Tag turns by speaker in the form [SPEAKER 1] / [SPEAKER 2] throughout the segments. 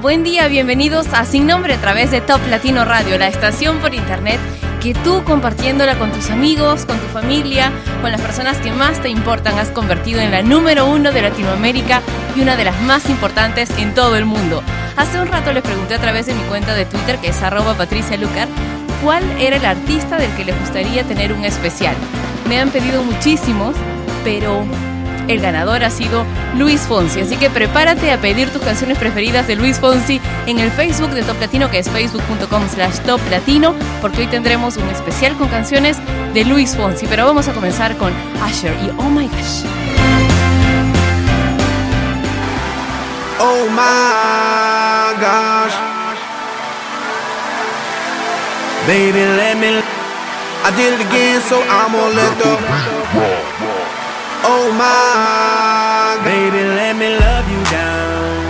[SPEAKER 1] Buen día, bienvenidos a Sin Nombre a través de Top Latino Radio, la estación por internet que tú compartiéndola con tus amigos, con tu familia, con las personas que más te importan, has convertido en la número uno de Latinoamérica y una de las más importantes en todo el mundo. Hace un rato les pregunté a través de mi cuenta de Twitter, que es arroba Patricia Lucar, cuál era el artista del que les gustaría tener un especial. Me han pedido muchísimos, pero el ganador ha sido Luis Fonsi. Así que prepárate a pedir tus canciones preferidas de Luis Fonsi en el Facebook de Top Latino, que es facebook.com slash Top Latino, porque hoy tendremos un especial con canciones de Luis Fonsi. Pero vamos a comenzar con Asher y Oh My Gosh.
[SPEAKER 2] Oh my gosh. Baby, let me. I did it again, so I'm gonna let the. Oh my, baby, let me love you down.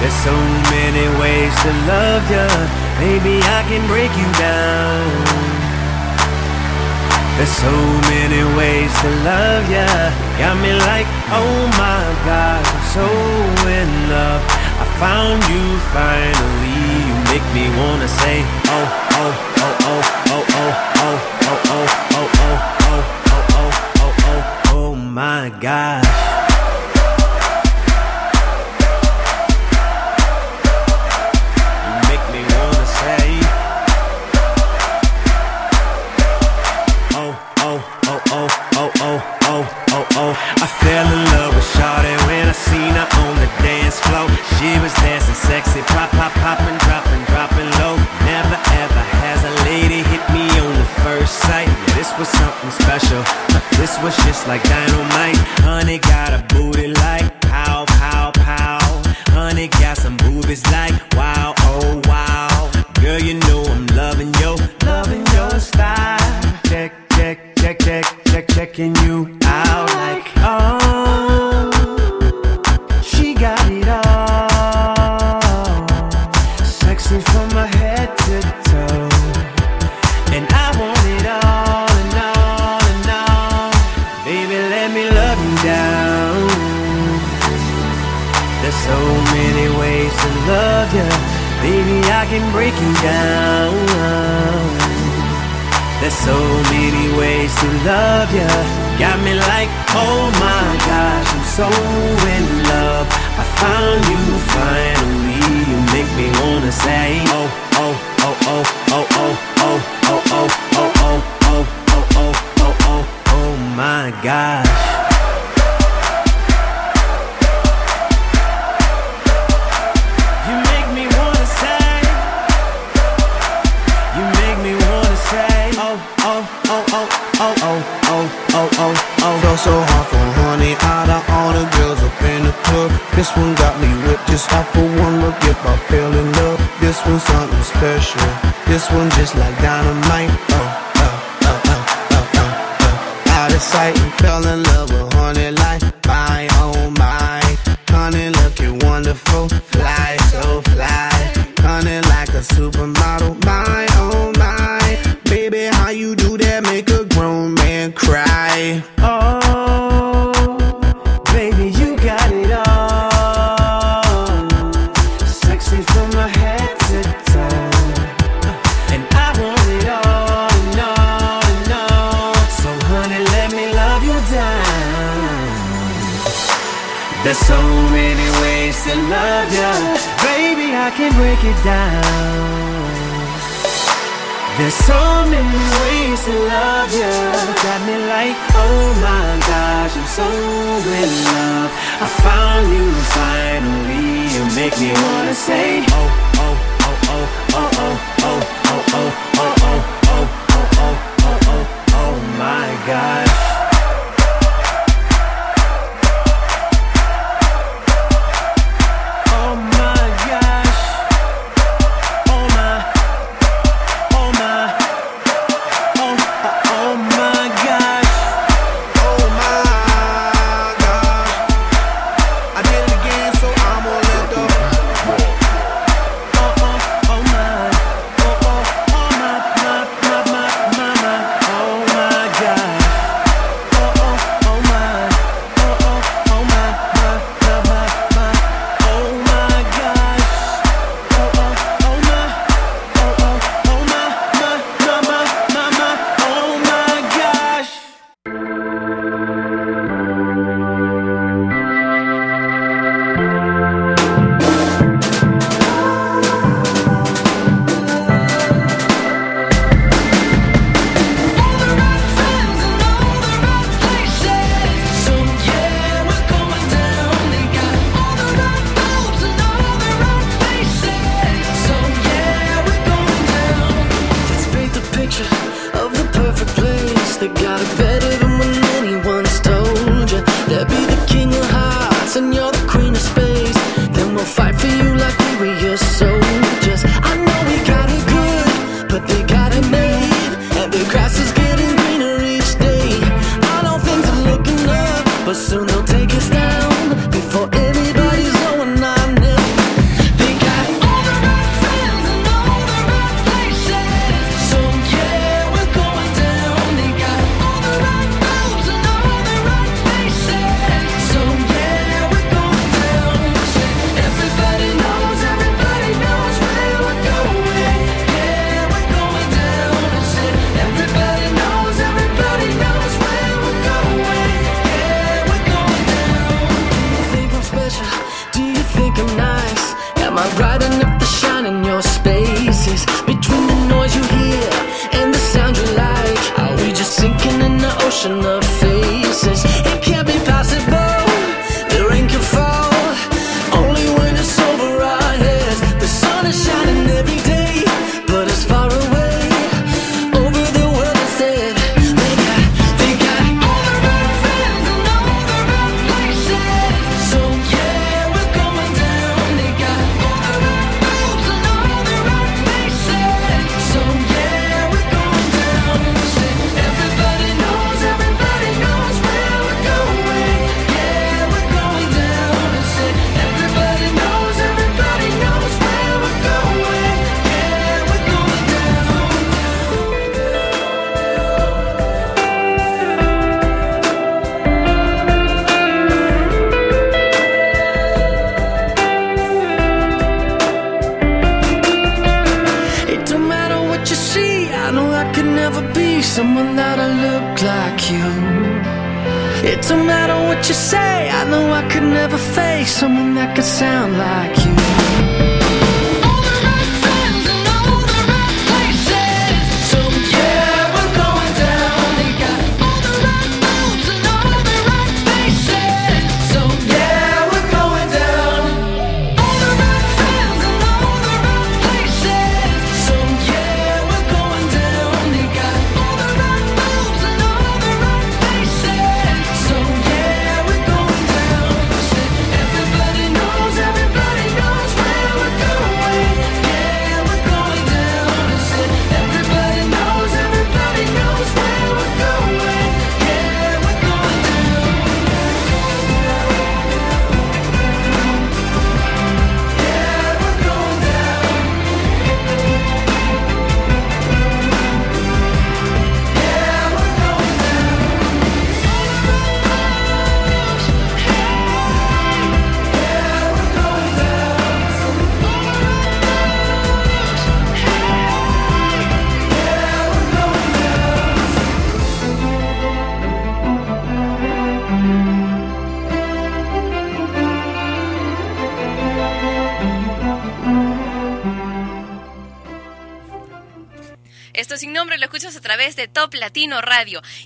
[SPEAKER 2] There's so many ways to love you, baby, I can break you down. There's so many ways to love ya. Got me like, oh my God, I'm so in love. I found you finally. You make me wanna say, oh, oh, oh, oh, oh, oh, oh, oh, oh, oh, oh, oh oh my gosh. So in love. I found you finally. You make me wanna say, oh, oh, oh, oh, oh, oh, oh, oh, oh, oh, oh, oh, oh, oh, oh, oh, oh my gosh.
[SPEAKER 3] This one just like dynamite.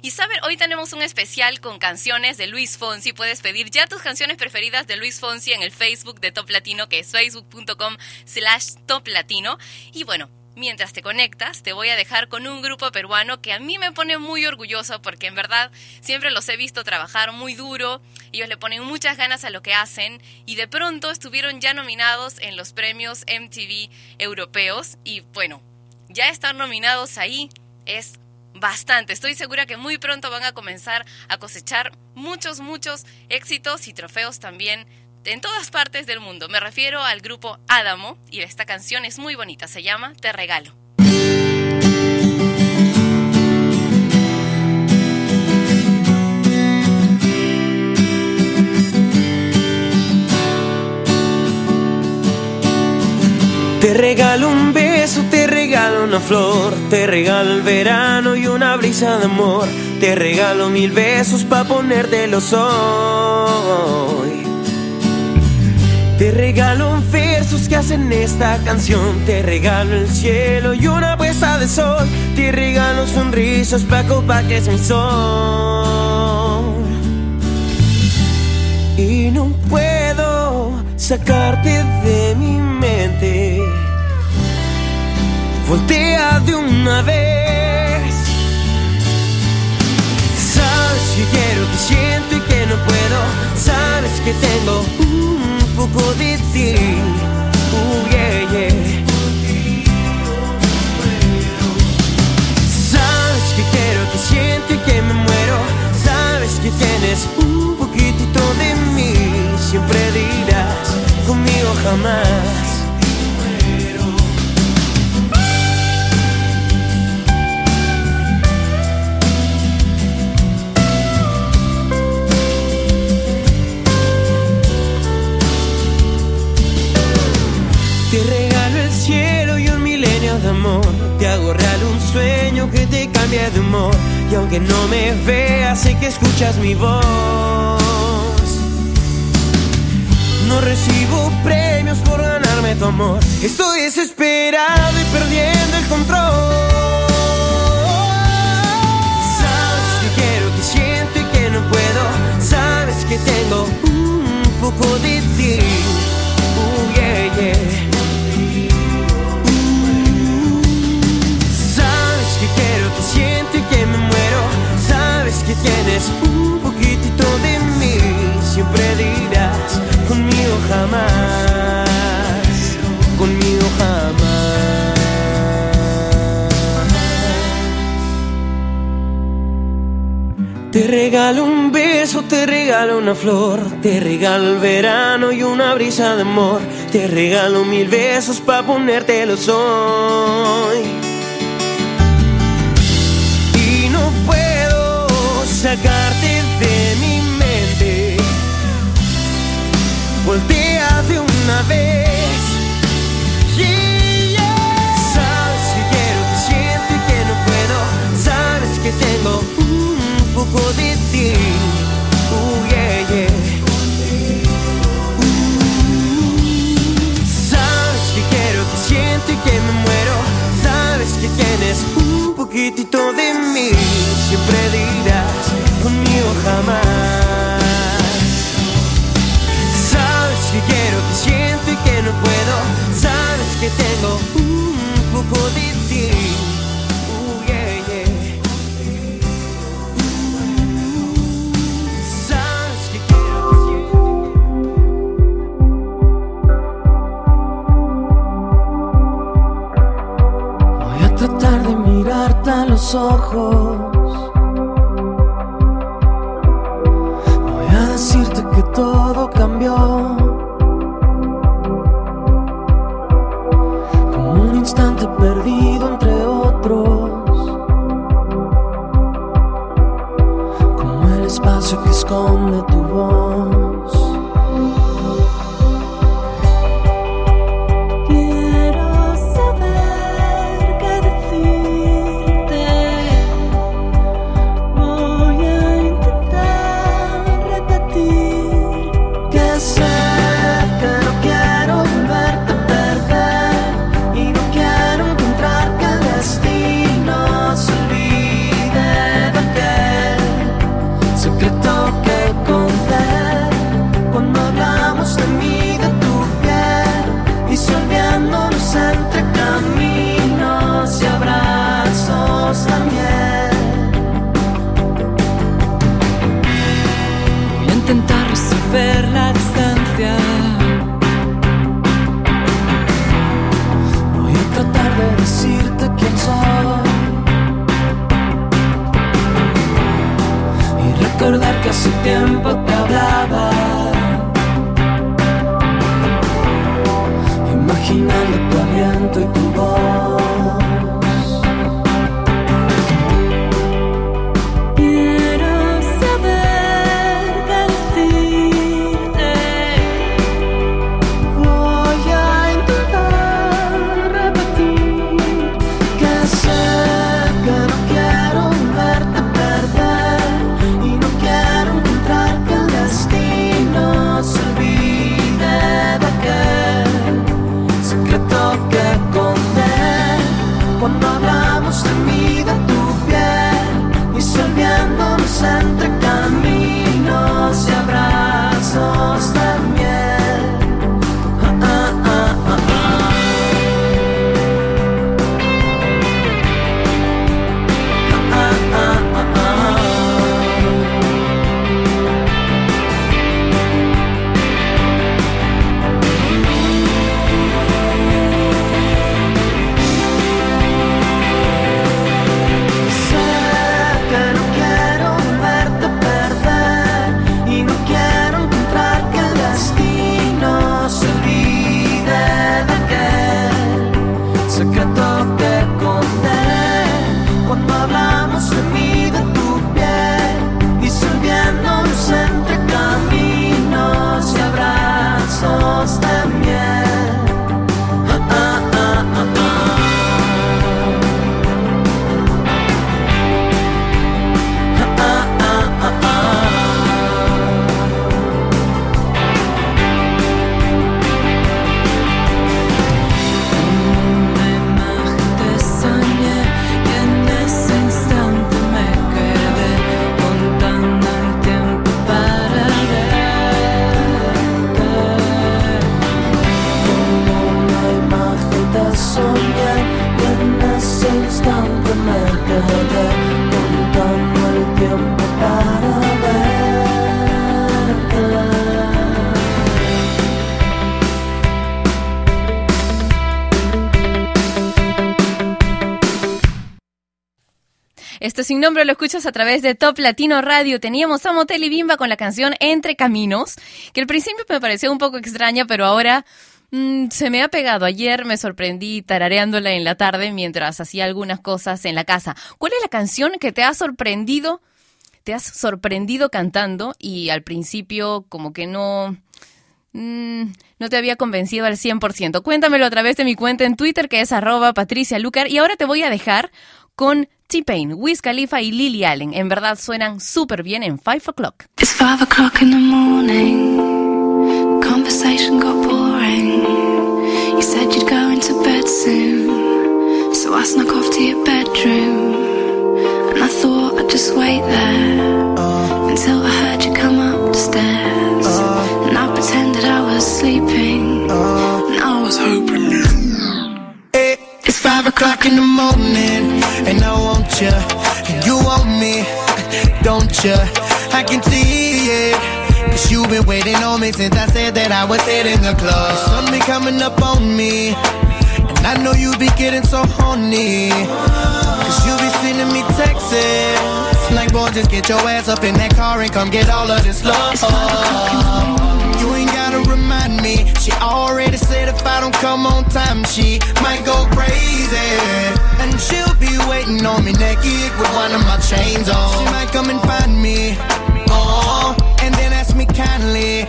[SPEAKER 1] Y saben, hoy tenemos un especial con canciones de Luis Fonsi. Puedes pedir ya tus canciones preferidas de Luis Fonsi en el Facebook de Top Latino, que es facebook.com slash Top Latino. Y bueno, mientras te conectas, te voy a dejar con un grupo peruano que a mí me pone muy orgulloso porque en verdad siempre los he visto trabajar muy duro, ellos le ponen muchas ganas a lo que hacen y de pronto estuvieron ya nominados en los premios MTV europeos y bueno, ya estar nominados ahí es bastante. Estoy segura que muy pronto van a comenzar a cosechar muchos, muchos éxitos y trofeos también en todas partes del mundo. Me refiero al grupo Adamo y esta canción es muy bonita, se llama Te Regalo.
[SPEAKER 4] Te regalo un beso, una flor, te regalo el verano y una brisa de amor, te regalo mil besos pa' ponértelos hoy. Te regalo versos que hacen esta canción, te regalo el cielo y una puesta de sol, te regalo sonrisas pa' que es mi sol. Y no puedo sacarte de mi mente. Voltea de una vez. Sabes que quiero, que siento y que no puedo. Sabes que tengo un poco de ti. Uh, yeah, yeah. Sabes que quiero, que siento y que me muero. Sabes que tienes un poquitito de mí. Siempre dirás conmigo jamás. Te hago real un sueño que te cambia de humor. Y aunque no me veas, sé que escuchas mi voz. No recibo premios por ganarme tu amor. Estoy desesperado y perdiendo el control. Sabes que quiero, que siento y que no puedo. Sabes que tengo un poco de ti. Uh, yeah, yeah. Tienes un poquitito de mí. Siempre dirás conmigo jamás. Conmigo jamás. Te regalo un beso, te regalo una flor, te regalo el verano y una brisa de amor, te regalo mil besos pa' ponértelos hoy. Sacarte de mi mente, voltea de una vez. Sabes que quiero, que siento que no puedo. Sabes que tengo un poco de ti. Uh, yeah, yeah. Sabes que quiero, que siento y que me muero. Sabes que tienes un poquitito de mí. Siempre dirás jamás. Sabes que quiero, que siento y que no puedo. Sabes que tengo un poco de ti. Sabes que quiero, que siento. Voy a tratar de mirarte a los ojos.
[SPEAKER 1] Sin nombre lo escuchas a través de Top Latino Radio. Teníamos a Motel y Bimba con la canción Entre Caminos, que al principio me pareció un poco extraña, pero ahora mm, se me ha pegado. Ayer me sorprendí tarareándola en la tarde mientras hacía algunas cosas en la casa. ¿Cuál es la canción que te ha sorprendido? Te has sorprendido cantando y al principio como que no... mm, no te había convencido al 100%. Cuéntamelo a través de mi cuenta en Twitter que es arroba Patricia Lucar. Y ahora te voy a dejar con T-Pain, Wiz Khalifa y Lily Allen. En verdad suenan súper bien en 5 o'clock.
[SPEAKER 5] It's five o'clock in the morning. Conversation got boring. You said you'd go into bed soon. So I snuck off to your bedroom. And I thought I'd just wait there until I heard you come up the stairs. And I pretended I was sleeping. And
[SPEAKER 3] five o'clock in the morning, and I want you, and you want me, don't you? I can see it. Cause you've been waiting on me since I said that I was hitting the club. The sun be coming up on me, and I know you be getting so horny. Cause you be sending me texts. Like, boy, just get your ass up in that car and come get all of this love. Already said if I don't come on time, she might go crazy. And she'll be waiting on me naked with one of my chains on. She might come and find me. Oh, and then ask me kindly.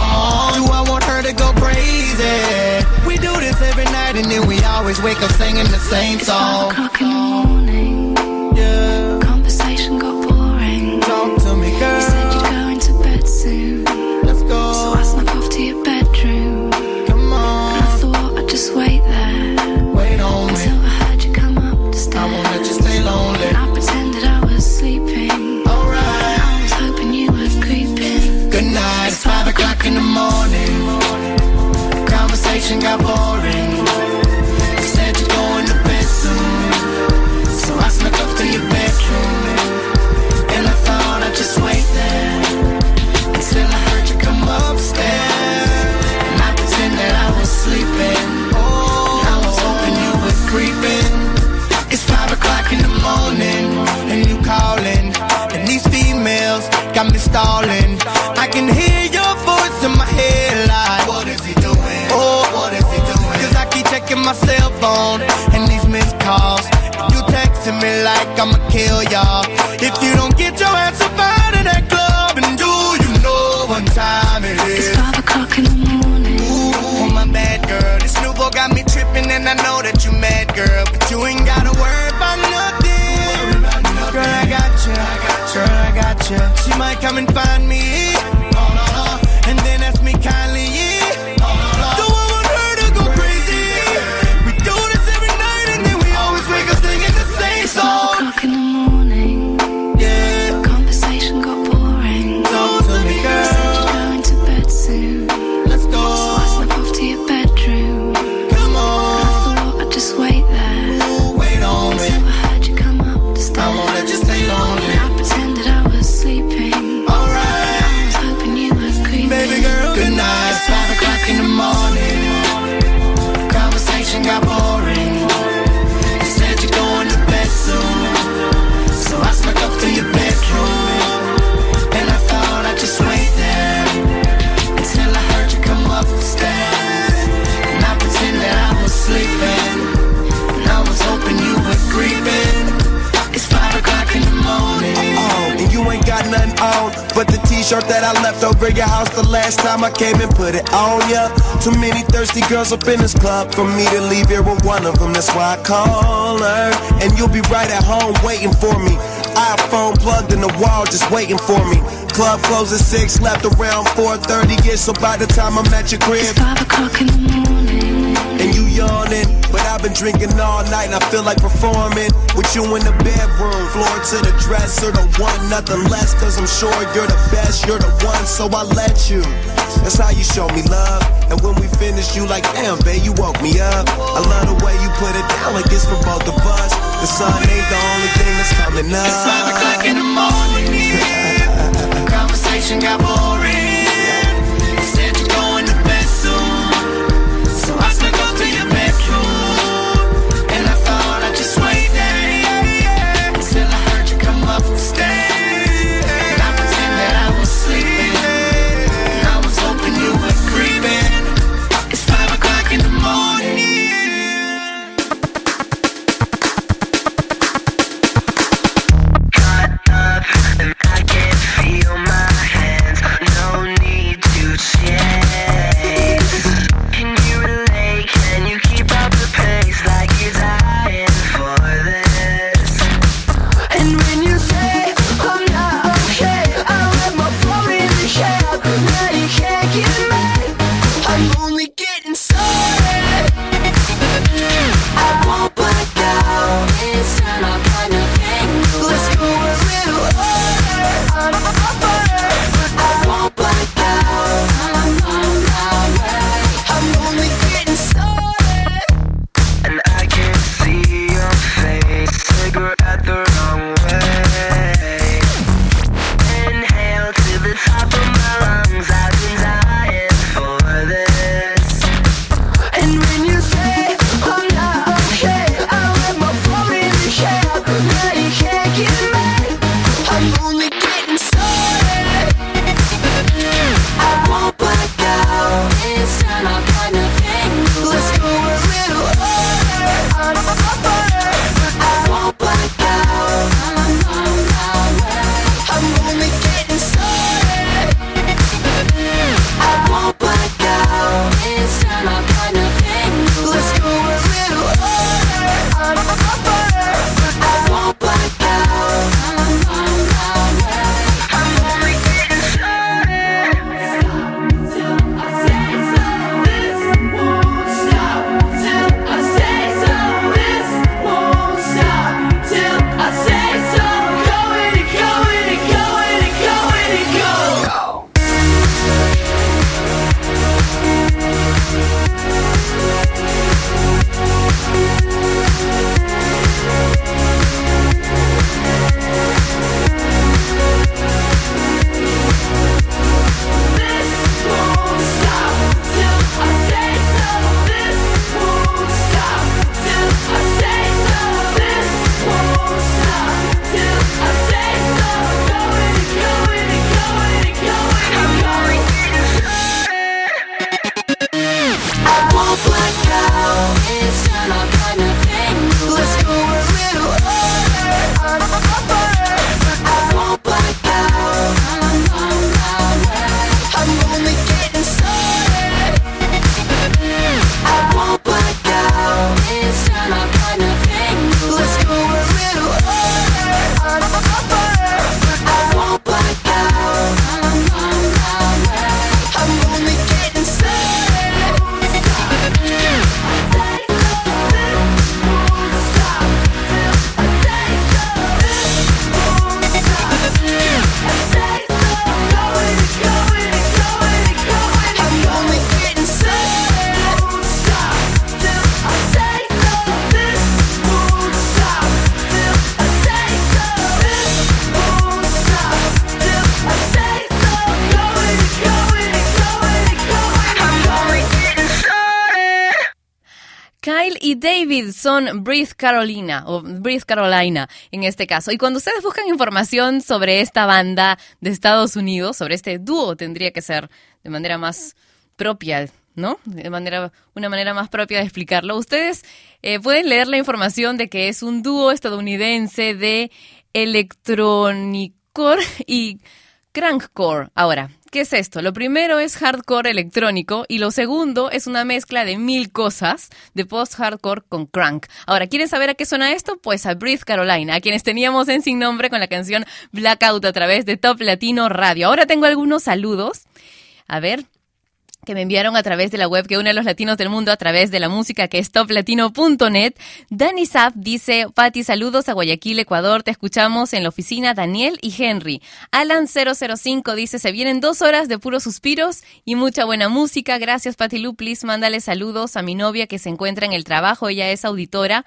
[SPEAKER 3] Oh, do I want her to go crazy? We do this every night and then we always wake up singing the same
[SPEAKER 5] It's
[SPEAKER 3] song.
[SPEAKER 5] o'clock in the morning.
[SPEAKER 3] Yeah,
[SPEAKER 5] Conversation got boring.
[SPEAKER 3] talk to me,
[SPEAKER 5] You said you'd
[SPEAKER 3] girl. Singapore. Phone and these missed calls. You texting me like I'ma kill y'all. If you don't get your ass up out of that club, and do you know what time it is?
[SPEAKER 5] It's five o'clock in the morning.
[SPEAKER 3] Ooh, my bad girl. This new boy got me tripping, and I know that you mad, girl. But you ain't gotta worry about nothing. Girl, I got you. Girl, I got you. She might come and find me. On
[SPEAKER 6] but the t-shirt that I left over your house the last time I came and put it on ya. Too many thirsty girls up in this club for me to leave here with one of them. That's why I call her, and you'll be right at home waiting for me. iPhone plugged in the wall, just waiting for me. Club closes six, left around 4:30. Yeah, so by the time I'm at your crib,
[SPEAKER 5] It's five o'clock in the morning.
[SPEAKER 6] And you yawning. But I've been drinking all night and I feel like performing with you in the bedroom. Floor to the dresser, the one, nothing less. Cause I'm sure you're the best, you're the one, so I let you. That's how you show me love. And when we finish, you like, damn, babe, you woke me up. I love the way you put it down like it's for both of us. The sun ain't the only thing that's coming up.
[SPEAKER 3] It's five o'clock in the morning. Conversation got boring.
[SPEAKER 1] Son Breathe Carolina, o Breathe Carolina en este caso. Y cuando ustedes buscan información sobre esta banda de Estados Unidos, sobre este dúo, tendría que ser de manera más propia, ¿no? De manera, una manera más propia de explicarlo. Ustedes eh, pueden leer la información de que es un dúo estadounidense de electronicor y crankcore. Ahora, ¿Qué es esto? Lo primero es hardcore electrónico y lo segundo es una mezcla de mil cosas de post-hardcore con crank. Ahora, ¿quieren saber a qué suena esto? Pues a Breathe Carolina, a quienes teníamos en sin nombre con la canción Blackout a través de Top Latino Radio. Ahora tengo algunos saludos. A ver, que me enviaron a través de la web que une a los latinos del mundo a través de la música que es toplatino.net. Dani Zap dice, Pati, saludos a Guayaquil, Ecuador, te escuchamos en la oficina Daniel y Henry. Alan005 dice, se vienen dos horas de puros suspiros y mucha buena música. Gracias, Pati Luplis. Mándale saludos a mi novia que se encuentra en el trabajo, ella es auditora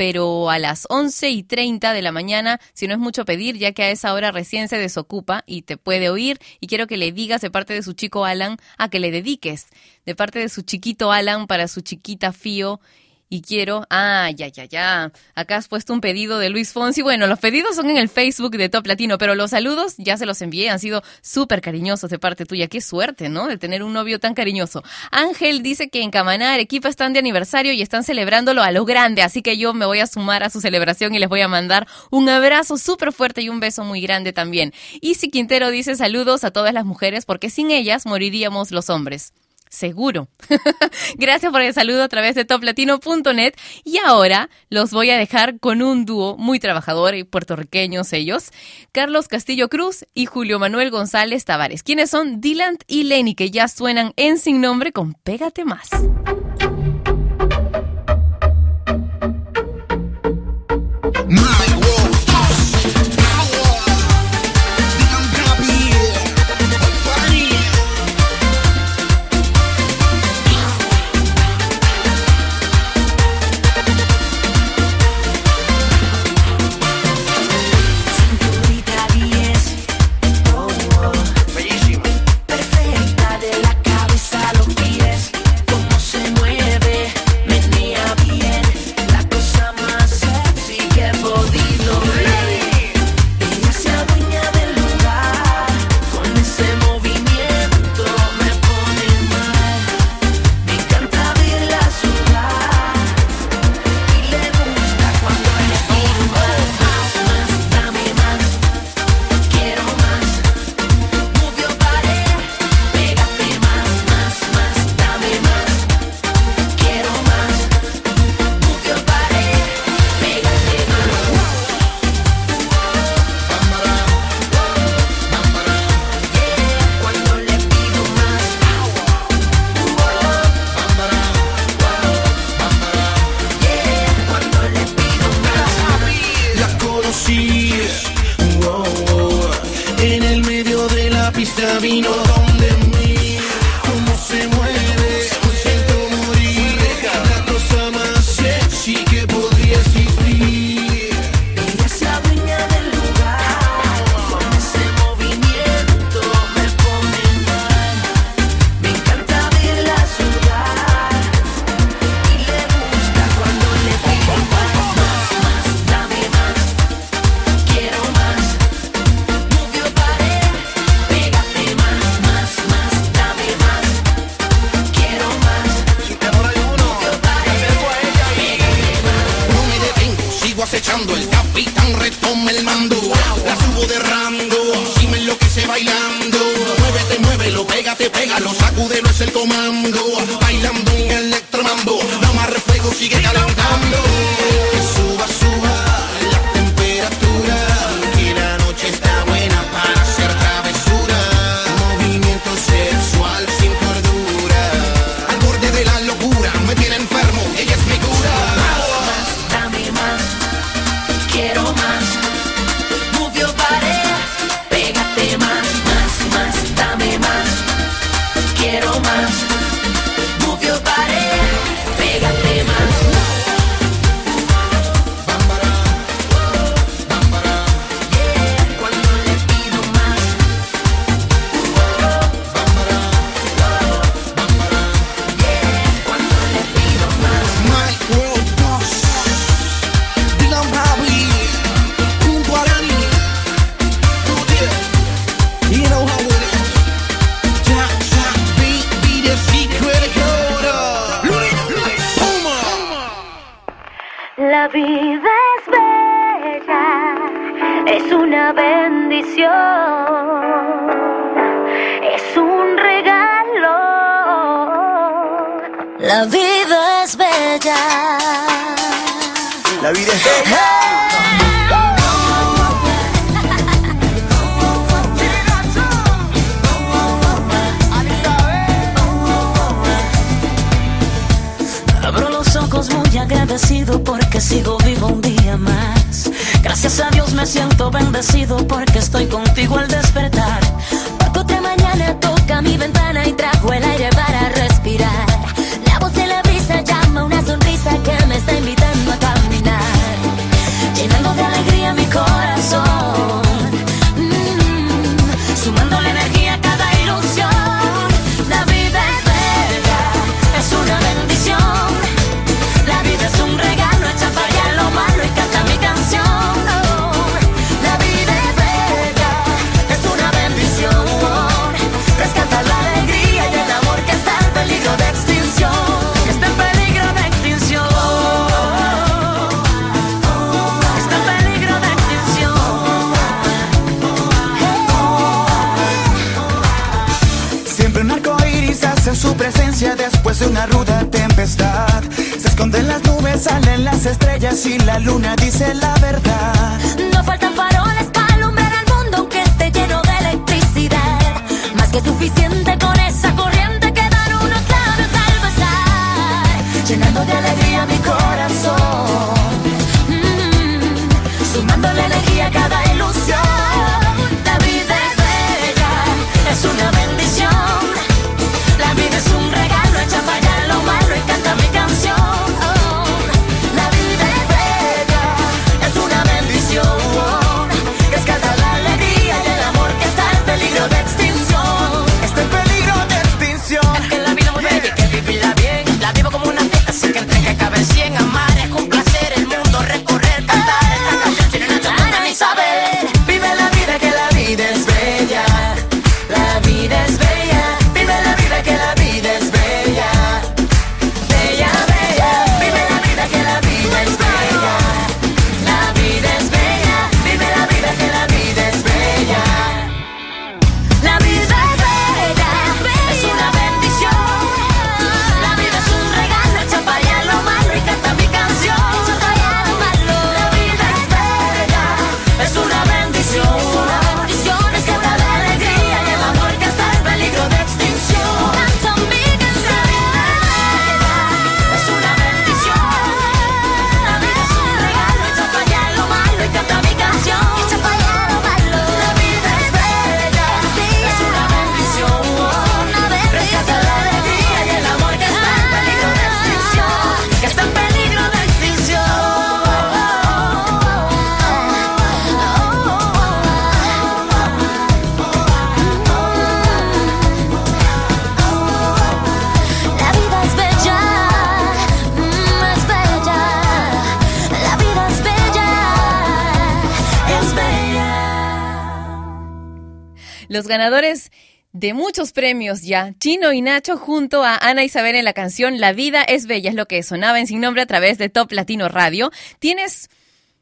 [SPEAKER 1] pero a las 11 y 30 de la mañana, si no es mucho pedir, ya que a esa hora recién se desocupa y te puede oír. Y quiero que le digas de parte de su chico Alan a que le dediques, de parte de su chiquito Alan para su chiquita Fío y quiero, ah, ya, ya, ya, acá has puesto un pedido de Luis Fonsi. Bueno, los pedidos son en el Facebook de Top Latino, pero los saludos ya se los envié, han sido súper cariñosos de parte tuya. Qué suerte, ¿no? De tener un novio tan cariñoso. Ángel dice que en Camaná, Arequipa están de aniversario y están celebrándolo a lo grande, así que yo me voy a sumar a su celebración y les voy a mandar un abrazo súper fuerte y un beso muy grande también. Y si Quintero dice saludos a todas las mujeres porque sin ellas moriríamos los hombres seguro. Gracias por el saludo a través de toplatino.net y ahora los voy a dejar con un dúo muy trabajador y puertorriqueños ellos, Carlos Castillo Cruz y Julio Manuel González Tavares, quienes son Dylan y Lenny que ya suenan en sin nombre con Pégate más.
[SPEAKER 3] Las estrellas y la luna dice la verdad.
[SPEAKER 7] No faltan faroles para alumbrar al mundo aunque esté lleno de electricidad. Más que suficiente con esa corriente que dan unos labios al besar. Llenando de alegría mi corazón. Mm, sumando la energía a cada ilusión. La vida es bella, es una bendición. La vida es un regalo, echa para allá lo malo y canta
[SPEAKER 1] ganadores de muchos premios ya, Chino y Nacho junto a Ana Isabel en la canción La vida es bella, es lo que sonaba en Sin Nombre a través de Top Latino Radio. Tienes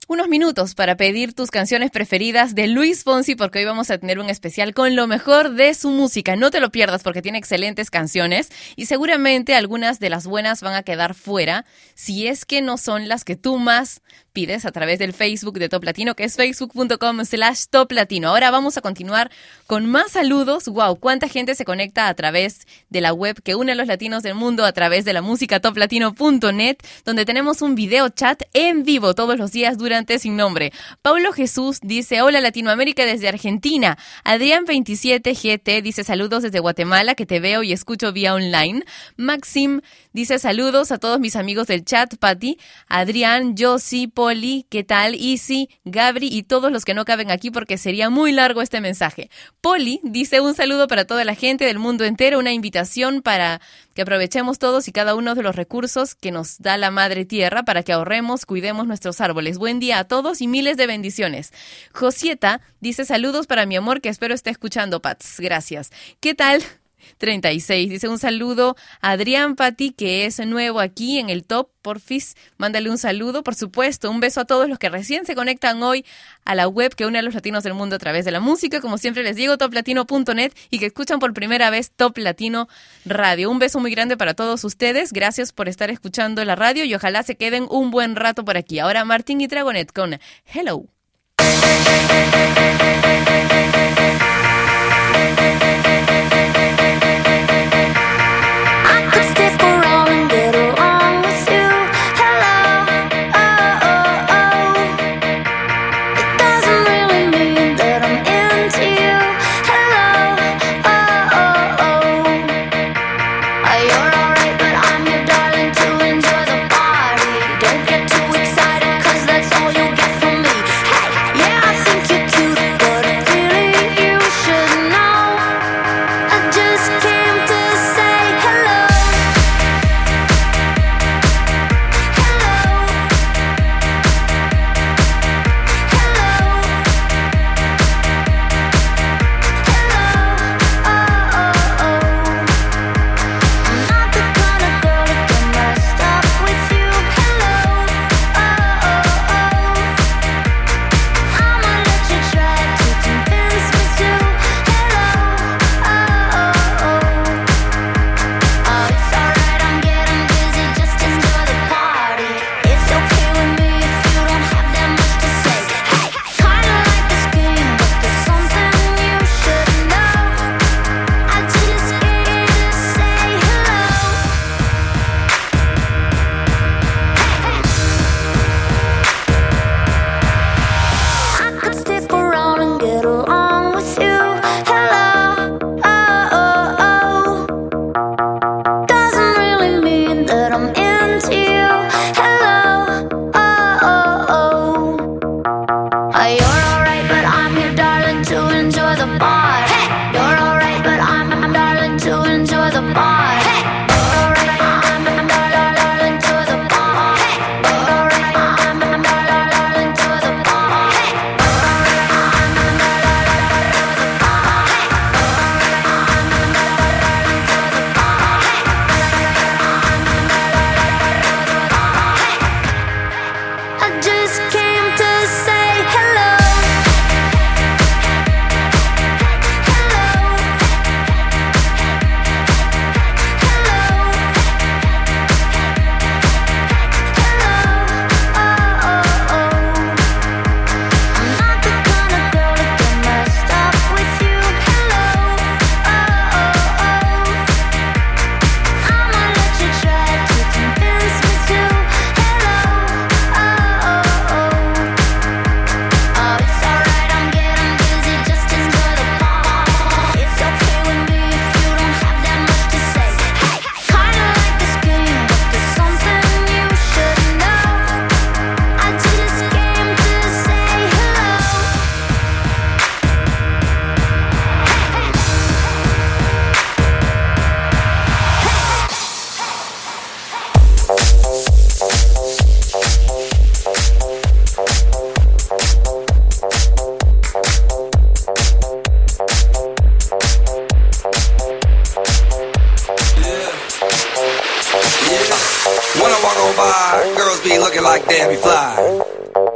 [SPEAKER 1] unos minutos para pedir tus canciones preferidas de Luis Fonsi porque hoy vamos a tener un especial con lo mejor de su música. No te lo pierdas porque tiene excelentes canciones y seguramente algunas de las buenas van a quedar fuera si es que no son las que tú más pides a través del Facebook de Top Latino que es facebook.com slash Top Latino. Ahora vamos a continuar con más saludos. Wow, cuánta gente se conecta a través de la web que une a los latinos del mundo a través de la música toplatino.net donde tenemos un video chat en vivo todos los días durante Sin Nombre. Paulo Jesús dice, hola Latinoamérica desde Argentina. Adrián 27 GT dice saludos desde Guatemala que te veo y escucho vía online. Maxim dice saludos a todos mis amigos del chat, Patti, Adrián, Josie, Poli, ¿qué tal? Easy, Gabri y todos los que no caben aquí porque sería muy largo este mensaje. Poli dice un saludo para toda la gente del mundo entero, una invitación para que aprovechemos todos y cada uno de los recursos que nos da la Madre Tierra para que ahorremos, cuidemos nuestros árboles. Buen día a todos y miles de bendiciones. Josieta dice saludos para mi amor que espero esté escuchando, Pats. Gracias. ¿Qué tal?
[SPEAKER 8] 36. Dice un saludo a Adrián Pati, que es nuevo aquí en el top. Porfis, mándale un saludo, por supuesto. Un beso a todos los que recién se conectan hoy a la web que une a los latinos del mundo a través de la música. Como siempre les digo, toplatino.net y que escuchan por primera vez Top Latino Radio. Un beso muy grande para todos ustedes. Gracias por estar escuchando la radio y ojalá se queden un buen rato por aquí. Ahora Martín y Dragonet con Hello.
[SPEAKER 9] Like
[SPEAKER 10] Debbie Fly.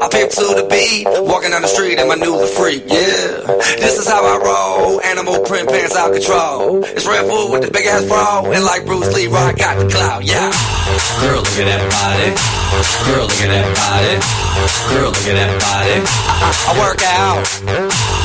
[SPEAKER 10] I pimp to the beat, walking down the street and my new the freak, yeah. This is how I roll, animal print pants out control. It's Red Bull with the big ass bra, and like Bruce Lee, I got the clout, yeah. Girl, look at that body. Girl, look at that body. Girl, look at that body. I, I, I work out.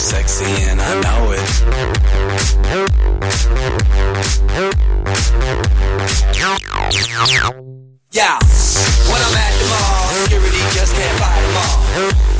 [SPEAKER 10] Sexy and I know it. Yeah, when I'm at the mall, security just can't fight them all.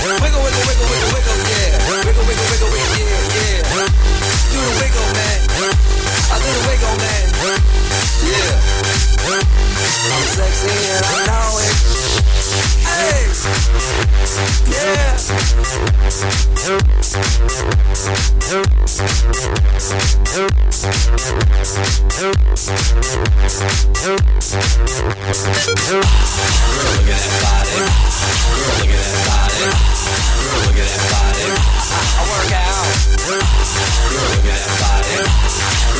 [SPEAKER 10] Wiggle, wiggle, wiggle, wiggle, wiggle, yeah. Wiggle, wiggle, wiggle, wiggle, yeah, yeah. Do the wiggle, man. I do the wiggle, man. Yeah. I'm sexy and I know it. Hey. Yeah. Girl, look at that body. Girl, look at that body. Girl, look at that body. I work out. Girl, look at that body.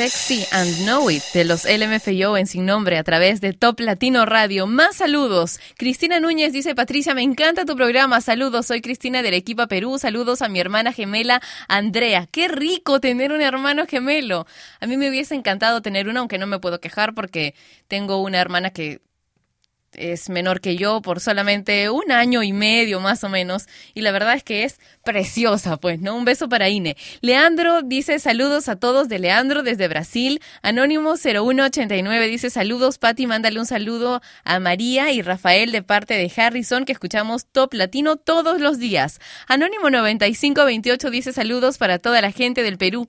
[SPEAKER 10] Sexy and Know It
[SPEAKER 1] de los LMFAO en sin nombre a través de Top Latino Radio. Más saludos. Cristina Núñez dice, Patricia, me encanta tu programa. Saludos, soy Cristina de Arequipa, Perú. Saludos a mi hermana gemela Andrea. Qué rico tener un hermano gemelo. A mí me hubiese encantado tener uno, aunque no me puedo quejar porque tengo una hermana que es menor que yo por solamente un año y medio más o menos y la verdad es que es preciosa pues, ¿no? Un beso para Ine. Leandro dice saludos a todos de Leandro desde Brasil. Anónimo 0189 dice saludos Patti, mándale un saludo a María y Rafael de parte de Harrison que escuchamos Top Latino todos los días. Anónimo 9528 dice saludos para toda la gente del Perú.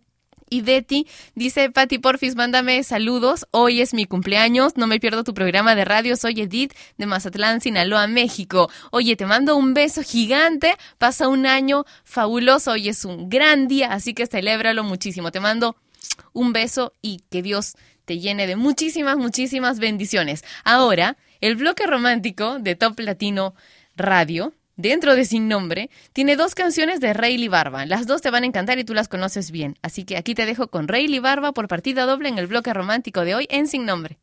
[SPEAKER 1] Y Betty dice, Pati Porfis, mándame saludos. Hoy es mi cumpleaños. No me pierdo tu programa de radio. Soy Edith de Mazatlán, Sinaloa, México. Oye, te mando un beso gigante. Pasa un año fabuloso. Hoy es un gran día, así que celébralo muchísimo. Te mando un beso y que Dios te llene de muchísimas, muchísimas bendiciones. Ahora, el bloque romántico de Top Latino Radio dentro de Sin Nombre, tiene dos canciones de Rayleigh Barba. Las dos te van a encantar y tú las conoces bien. Así que aquí te dejo con Rayleigh Barba por partida doble en el bloque romántico de hoy en Sin Nombre.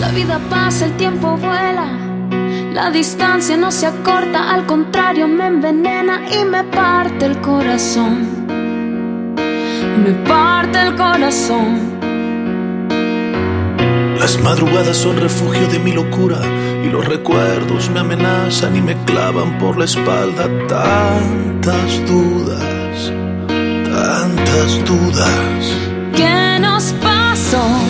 [SPEAKER 5] La vida pasa, el tiempo vuela. La distancia no se acorta, al contrario me envenena y me parte el corazón. Me parte el corazón.
[SPEAKER 11] Las madrugadas son refugio de mi locura y los recuerdos me amenazan y me clavan por la espalda tantas dudas, tantas dudas.
[SPEAKER 5] ¿Qué nos pasó?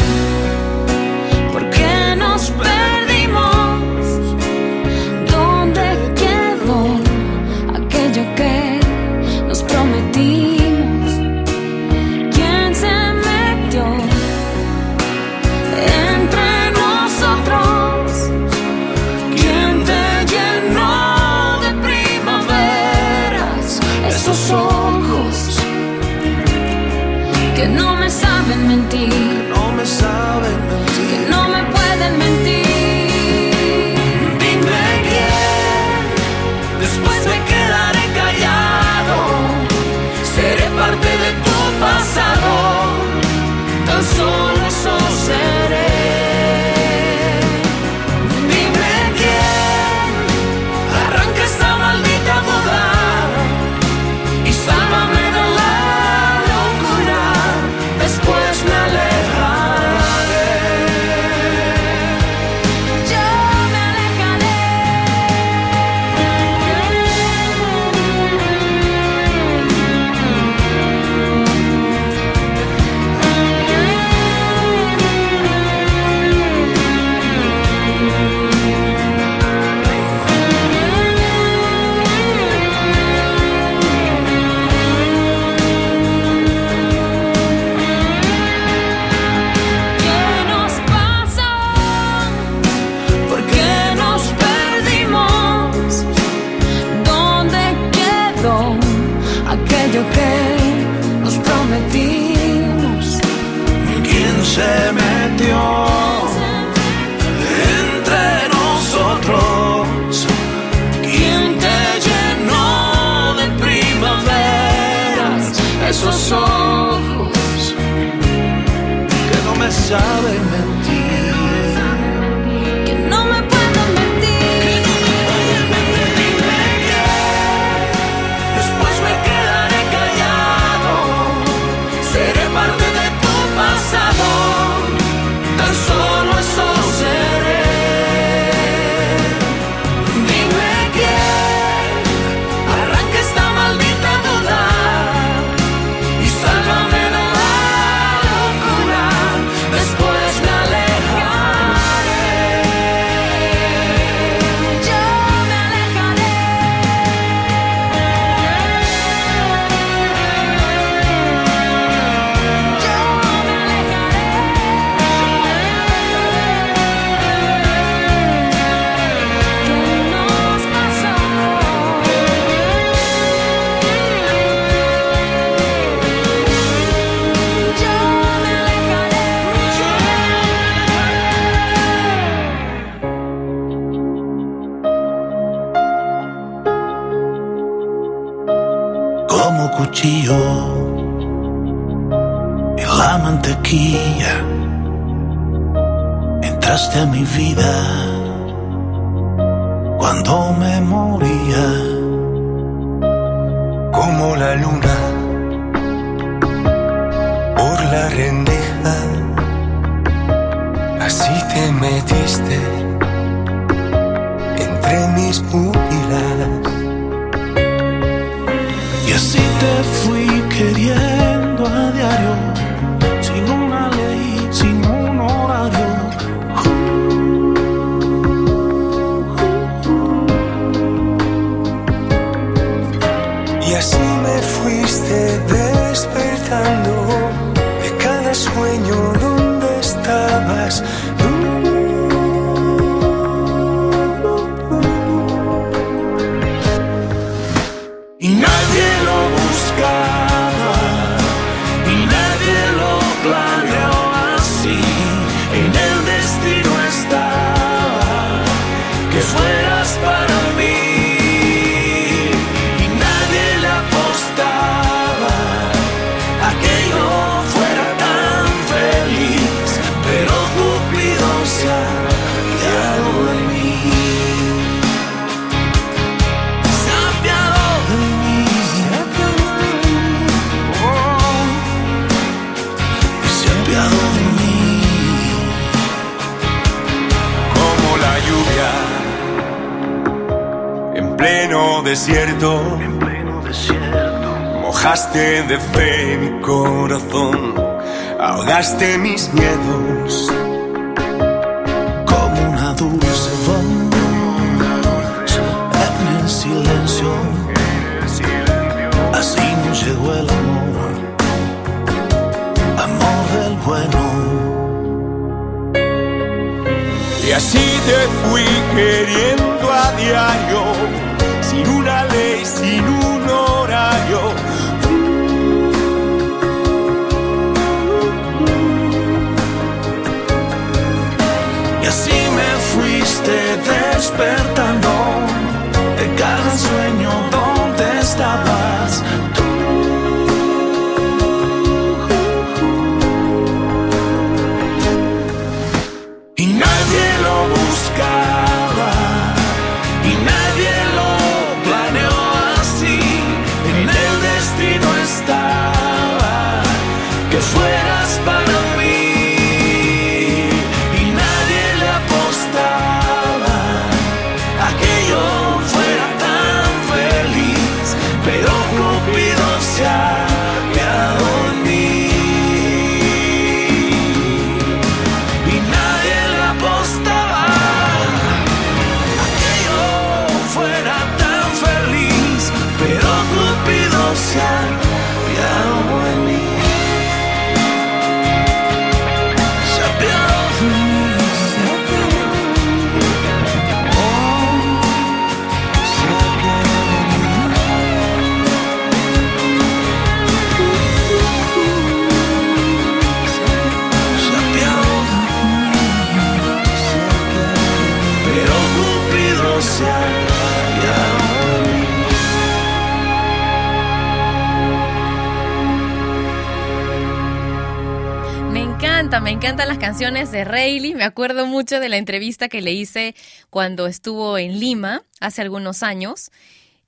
[SPEAKER 12] Encantan las canciones de Rayleigh. Me acuerdo mucho de la entrevista que le hice cuando estuvo en Lima hace algunos años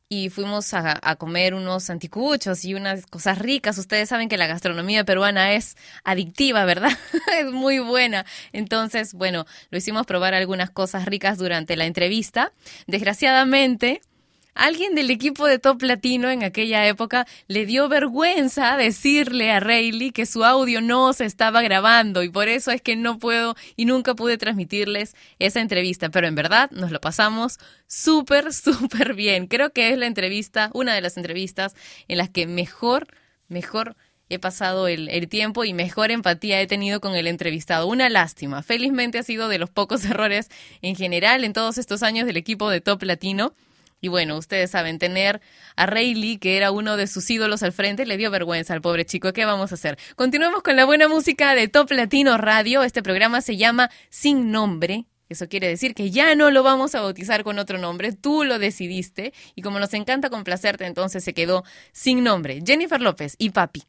[SPEAKER 12] y fuimos a, a comer unos anticuchos y unas cosas ricas. Ustedes saben que la gastronomía peruana es adictiva, ¿verdad? es muy buena. Entonces, bueno, lo hicimos probar algunas cosas ricas durante la entrevista. Desgraciadamente, Alguien del equipo de Top Latino en aquella época le dio vergüenza decirle a Rayleigh que su audio no se estaba grabando y por eso es que no puedo y nunca pude transmitirles esa entrevista, pero en verdad nos lo pasamos súper, súper bien. Creo que es la entrevista, una de las entrevistas en las que mejor, mejor he pasado el, el, tiempo y mejor empatía he tenido con el entrevistado. Una lástima. Felizmente ha sido de los pocos errores en general en todos estos años del equipo de Top Latino. Y bueno, ustedes saben, tener a Rayleigh, que era uno de sus ídolos al frente, le dio vergüenza al pobre chico. ¿Qué vamos a hacer? Continuemos con la buena música de Top Latino Radio. Este programa se llama Sin Nombre. Eso quiere decir que ya no lo vamos a bautizar con otro nombre, tú lo decidiste y como nos encanta complacerte, entonces se quedó sin nombre. Jennifer López y Papi.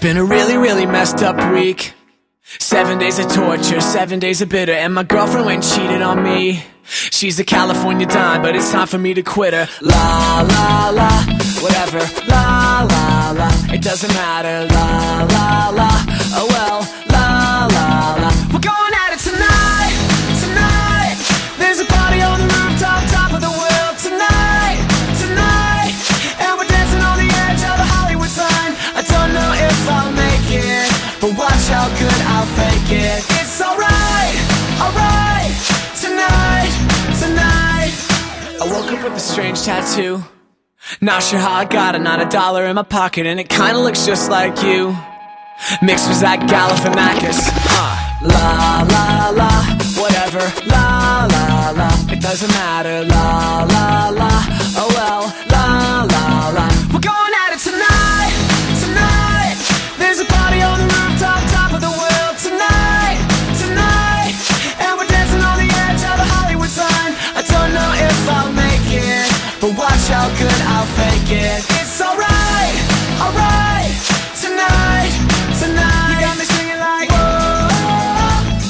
[SPEAKER 13] Been a really, really messed up week. Seven days of torture, seven days of bitter, and my girlfriend went and cheated on me. She's a California dime, but it's time for me to quit her. La la la, whatever. La la la. It doesn't matter, la la la. Oh well, la la la. We're going Up with a strange tattoo. Not sure how I got it, not a dollar in my pocket, and it kinda looks just like you. Mixed with that Galifianakis. Huh. La la la, whatever. La la la, it doesn't matter. La la la, oh well. La la la, we're going at it tonight, tonight. There's a party on the rooftop, it. It's alright, alright. Tonight, tonight. You got me like, whoa,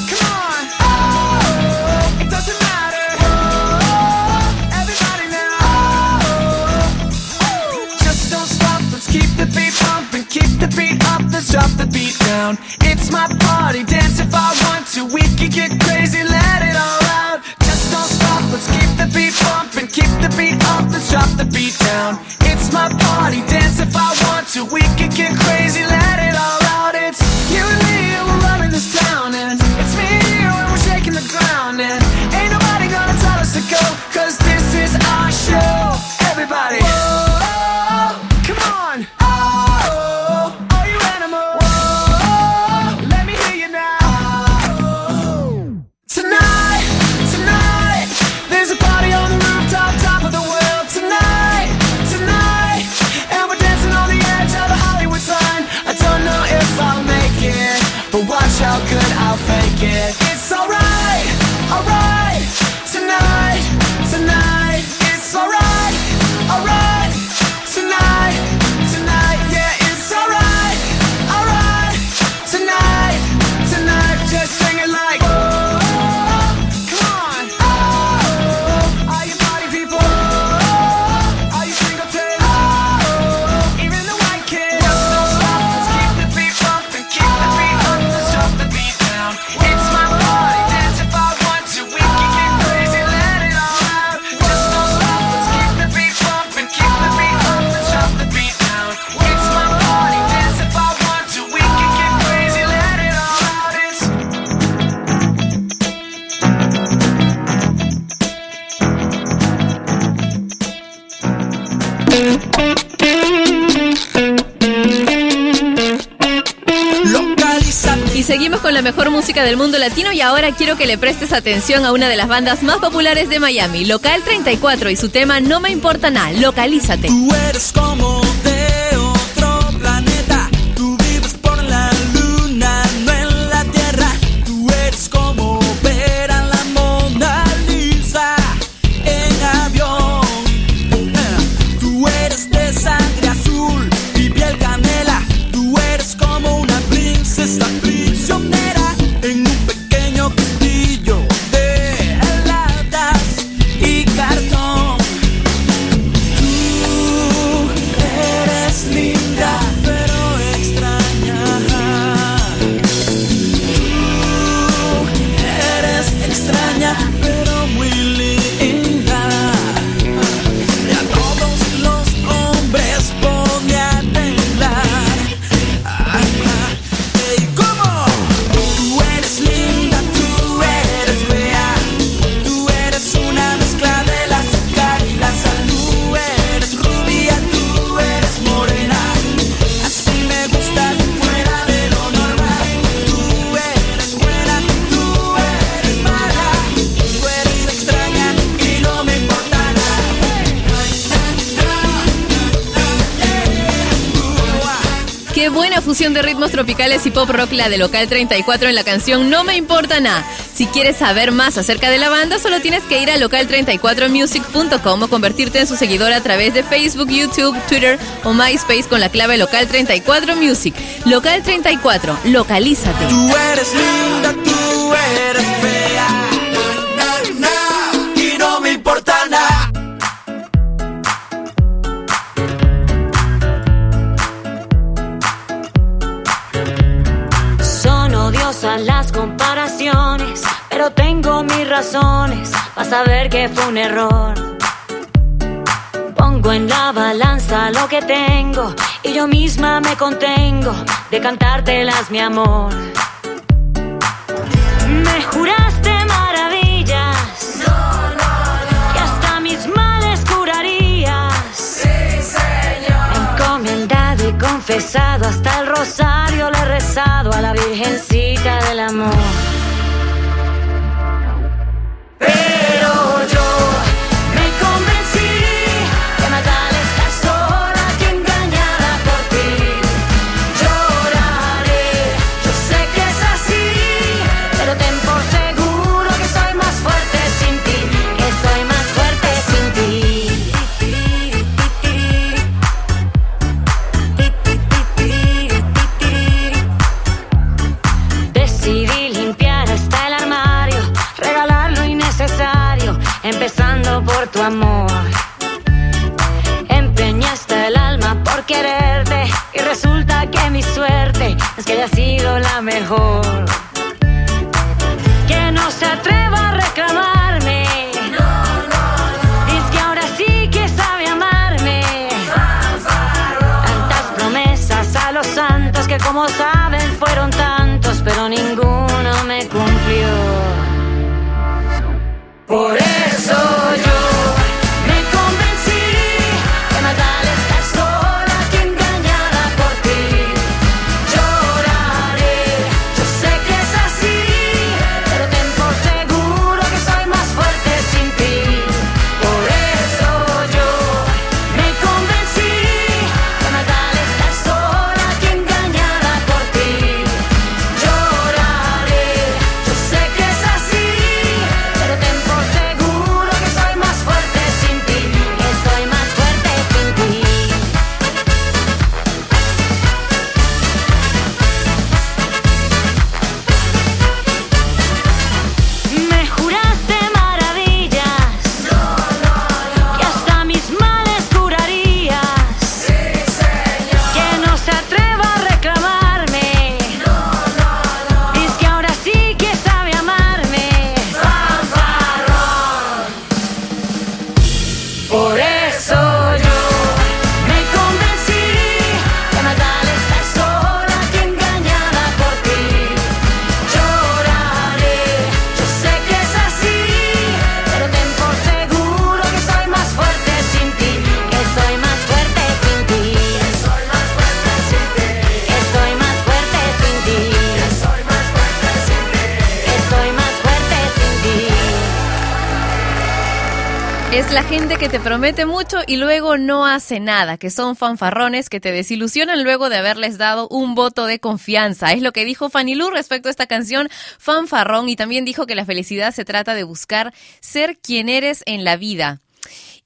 [SPEAKER 13] come on. Oh, it doesn't matter. Everybody now. Oh, just don't stop. Let's keep the beat pumping, keep the beat up. Let's drop the beat down. It's my party, dance if I want to. We can get crazy, let it all out. Just don't stop. Let's keep the beat pumping, keep the beat up. Let's drop the beat down. My party, dance if I want to. We can get crazy, let it all
[SPEAKER 1] con la mejor música del mundo latino y ahora quiero que le prestes atención a una de las bandas más populares de Miami, Local 34 y su tema No me importa nada, localízate. Tropicales y pop rock la de Local 34 en la canción No me importa nada. Si quieres saber más acerca de la banda, solo tienes que ir a local34music.com o convertirte en su seguidor a través de Facebook, YouTube, Twitter o MySpace con la clave Local 34 Music. Local 34, localízate.
[SPEAKER 14] Razones para saber que fue un error. Pongo en la balanza lo que tengo y yo misma me contengo de cantártelas, mi amor. Me juraste maravillas. Que hasta mis males curarías. Me he encomendado y confesado. Hasta el rosario le he rezado a la Virgencita del amor. Que haya sido la mejor. Que no se atreva a reclamarme. Dice que ahora sí que sabe amarme. Tantas promesas a los santos que como saben
[SPEAKER 1] promete mucho y luego no hace nada, que son fanfarrones que te desilusionan luego de haberles dado un voto de confianza. Es lo que dijo Fanny Lu respecto a esta canción Fanfarrón y también dijo que la felicidad se trata de buscar ser quien eres en la vida.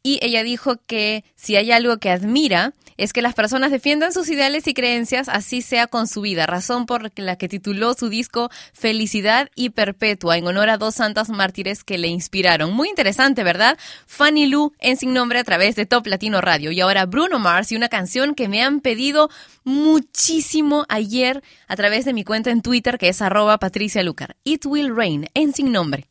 [SPEAKER 1] Y ella dijo que si hay algo que admira es que las personas defiendan sus ideales y creencias, así sea con su vida, razón por la que tituló su disco Felicidad y Perpetua, en honor a dos santas mártires que le inspiraron. Muy interesante, ¿verdad? Fanny Lu en Sin Nombre a través de Top Latino Radio. Y ahora Bruno Mars y una canción que me han pedido muchísimo ayer a través de mi cuenta en Twitter, que es arroba Patricia Lucar. It Will Rain en Sin Nombre.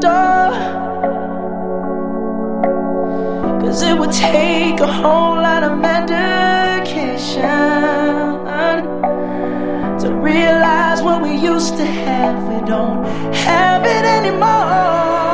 [SPEAKER 15] Door. Cause it would take a whole lot of medication to realize what we used to have. We don't have it anymore.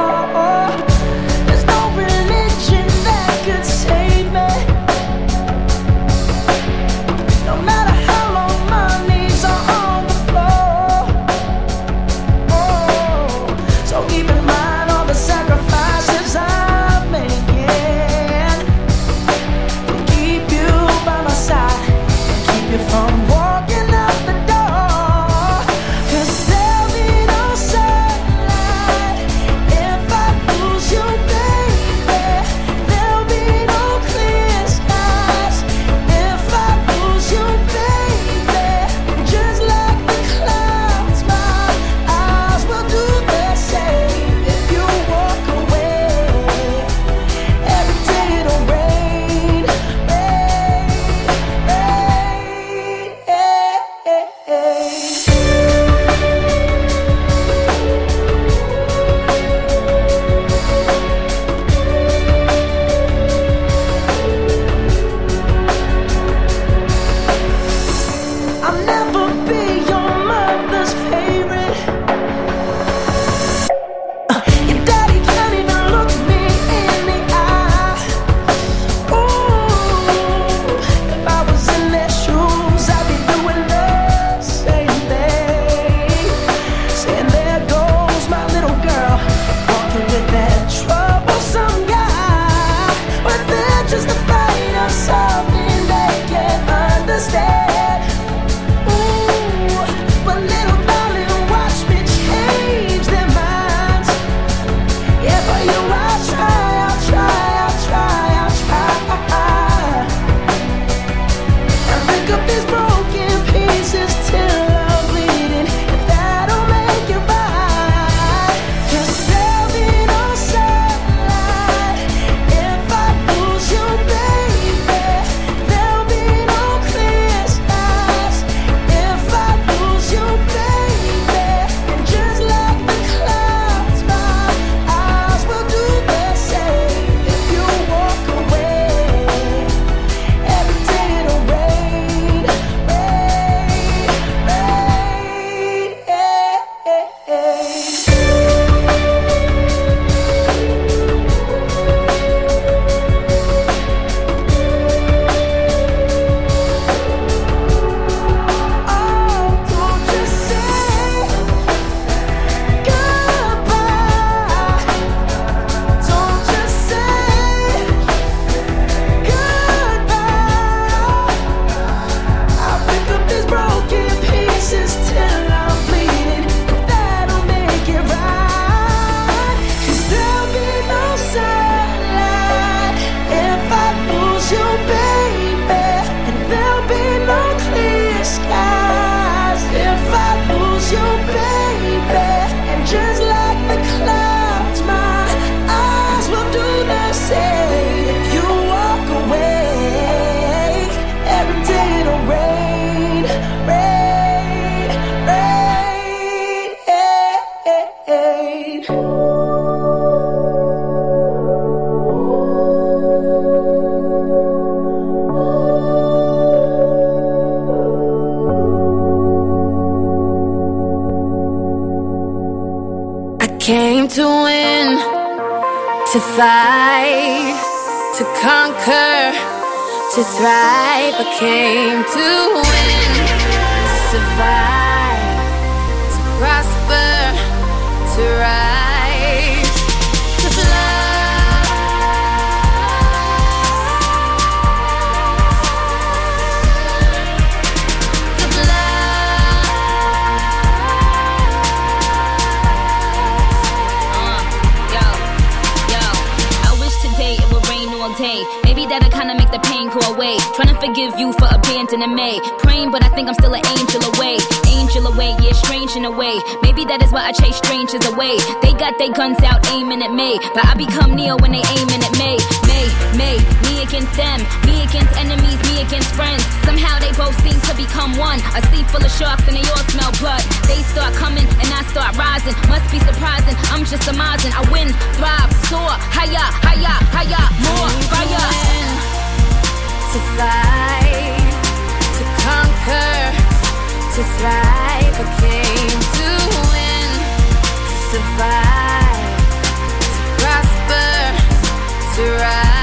[SPEAKER 15] To
[SPEAKER 16] to conquer, to thrive. I came to win, to survive,
[SPEAKER 17] forgive you for abandoning me. Praying, but I think I'm still an angel away. Angel away, yeah, strange in a way. Maybe that is why I chase strangers away. They got their guns out aiming at me. But I become Neo when they aiming at me. Me, me, me against them. Me against enemies, me against friends. Somehow they both seem to become one. A sea full of sharks and they all smell blood. They start coming and I start rising. Must be surprising. I'm just amazing. I win, thrive, soar, higher, higher, higher, more fire.
[SPEAKER 16] To fight, to conquer, to thrive. I came to win, to survive, to prosper, to rise,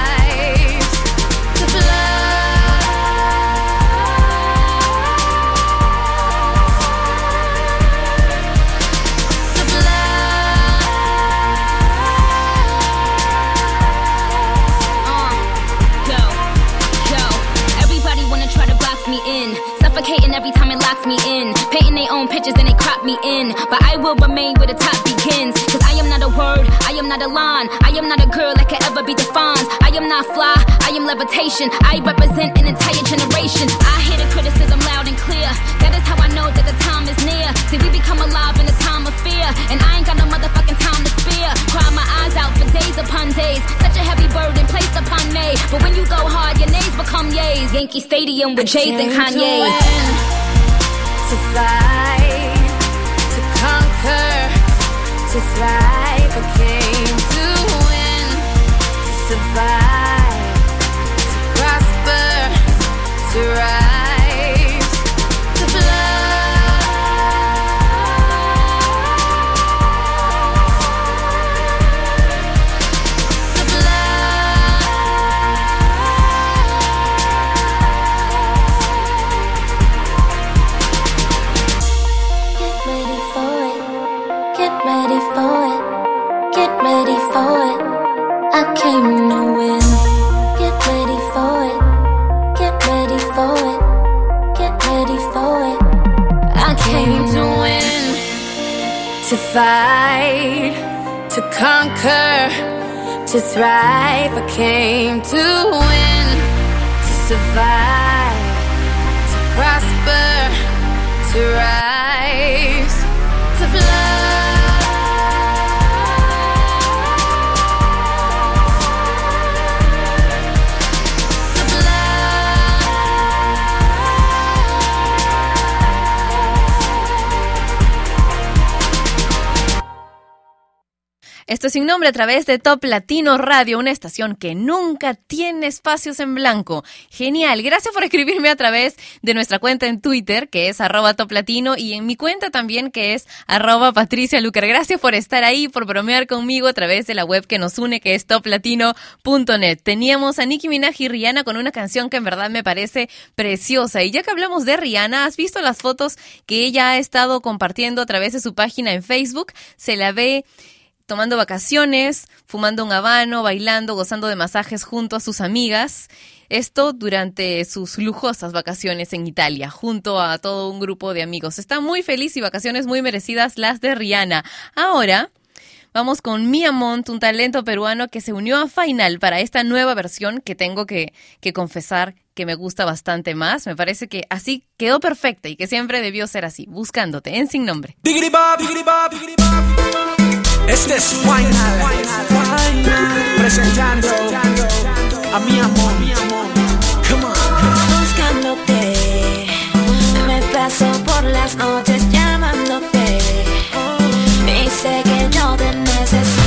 [SPEAKER 17] own pictures and they crop me in. But I will remain where the top begins. Cause I am not a word, I am not a line. I am not a girl that can ever be defined. I am not fly, I am levitation. I represent an entire generation. I hear the criticism loud and clear. That is how I know that the time is near. See, we become alive in a time of fear. And I ain't got no motherfucking time to spare. Cry my eyes out for days upon days. Such a heavy burden placed upon me. But when you go hard, your names become yays. Yankee Stadium with Jays and Kanye's.
[SPEAKER 16] To fight, to conquer, to thrive. I came to win, to survive, to prosper, to rise, to
[SPEAKER 18] win, Get ready for it. Get ready for it. Get ready for it.
[SPEAKER 16] I came to win. To fight, to conquer, to thrive. I came to win, to survive, to prosper, to rise, to
[SPEAKER 1] Esto es sin nombre a través de Top Latino Radio, una estación que nunca tiene espacios en blanco. Genial, gracias por escribirme a través de nuestra cuenta en Twitter, que es arroba Top Latino, y en mi cuenta también, que es arroba Patricia Lucar. Gracias por estar ahí, por bromear conmigo a través de la web que nos une, que es toplatino.net. Teníamos a Nicki Minaj y Rihanna con una canción que en verdad me parece preciosa. Y ya que hablamos de Rihanna, ¿has visto las fotos que ella ha estado compartiendo a través de su página en Facebook? Se la ve tomando vacaciones, fumando un habano, bailando, gozando de masajes junto a sus amigas. Esto durante sus lujosas vacaciones en Italia, junto a todo un grupo de amigos. Está muy feliz y vacaciones muy merecidas las de Rihanna. Ahora vamos con Mia Mont, un talento peruano que se unió a Final para esta nueva versión que tengo que, que confesar que me gusta bastante más. Me parece que así quedó perfecta y que siempre debió ser así, buscándote en sin nombre.
[SPEAKER 13] Este es Final, presentando a mi amor. Come on.
[SPEAKER 18] Buscándote, me paso por las noches llamándote. Y sé que yo
[SPEAKER 15] Yo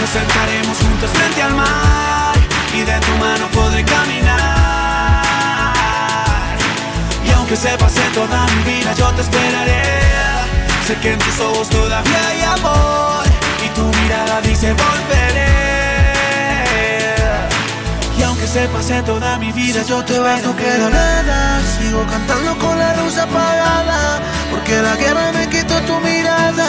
[SPEAKER 15] nos sentaremos juntos frente al mar y de tu mano podré caminar. Y aunque se pase toda mi vida, yo te esperaré. Sé que en tus ojos todavía hay amor y tu mirada dice volveré. Y aunque se pase toda mi vida, yo te vas, no queda nada. Sigo cantando con la luz apagada, porque la guerra me quitó tu mirada.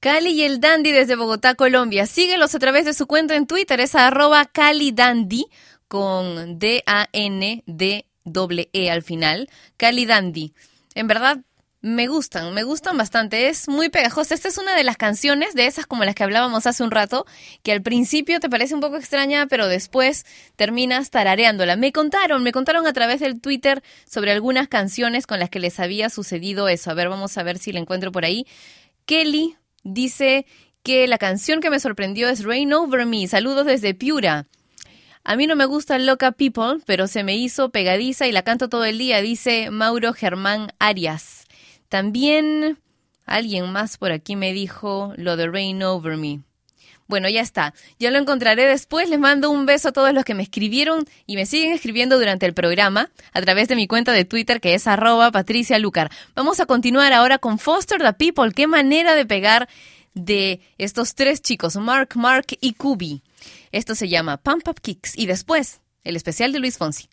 [SPEAKER 1] Cali y el Dandy desde Bogotá, Colombia. Síguelos a través de su cuenta en Twitter, es arroba Cali Dandy con D-A-N-D-E al final. Cali Dandy. En verdad, me gustan, me gustan bastante. Es muy pegajosa. Esta es una de las canciones, de esas como las que hablábamos hace un rato, que al principio te parece un poco extraña, pero después terminas tarareándola. Me contaron, me contaron a través del Twitter sobre algunas canciones con las que les había sucedido eso. A ver, vamos a ver si la encuentro por ahí. Kelly dice que la canción que me sorprendió es Rain Over Me. Saludos desde Piura. A mí no me gusta Loca People, pero se me hizo pegadiza y la canto todo el día, dice Mauro Germán Arias. También alguien más por aquí me dijo lo de Rain Over Me. Bueno, ya está. Ya lo encontraré después. Les mando un beso a todos los que me escribieron y me siguen escribiendo durante el programa a través de mi cuenta de Twitter que es arroba Patricia Lucar. Vamos a continuar ahora con Foster the People. Qué manera de pegar de estos tres chicos, Mark, Mark y Kubi. Esto se llama Pump Up Kicks y después el especial de Luis Fonsi.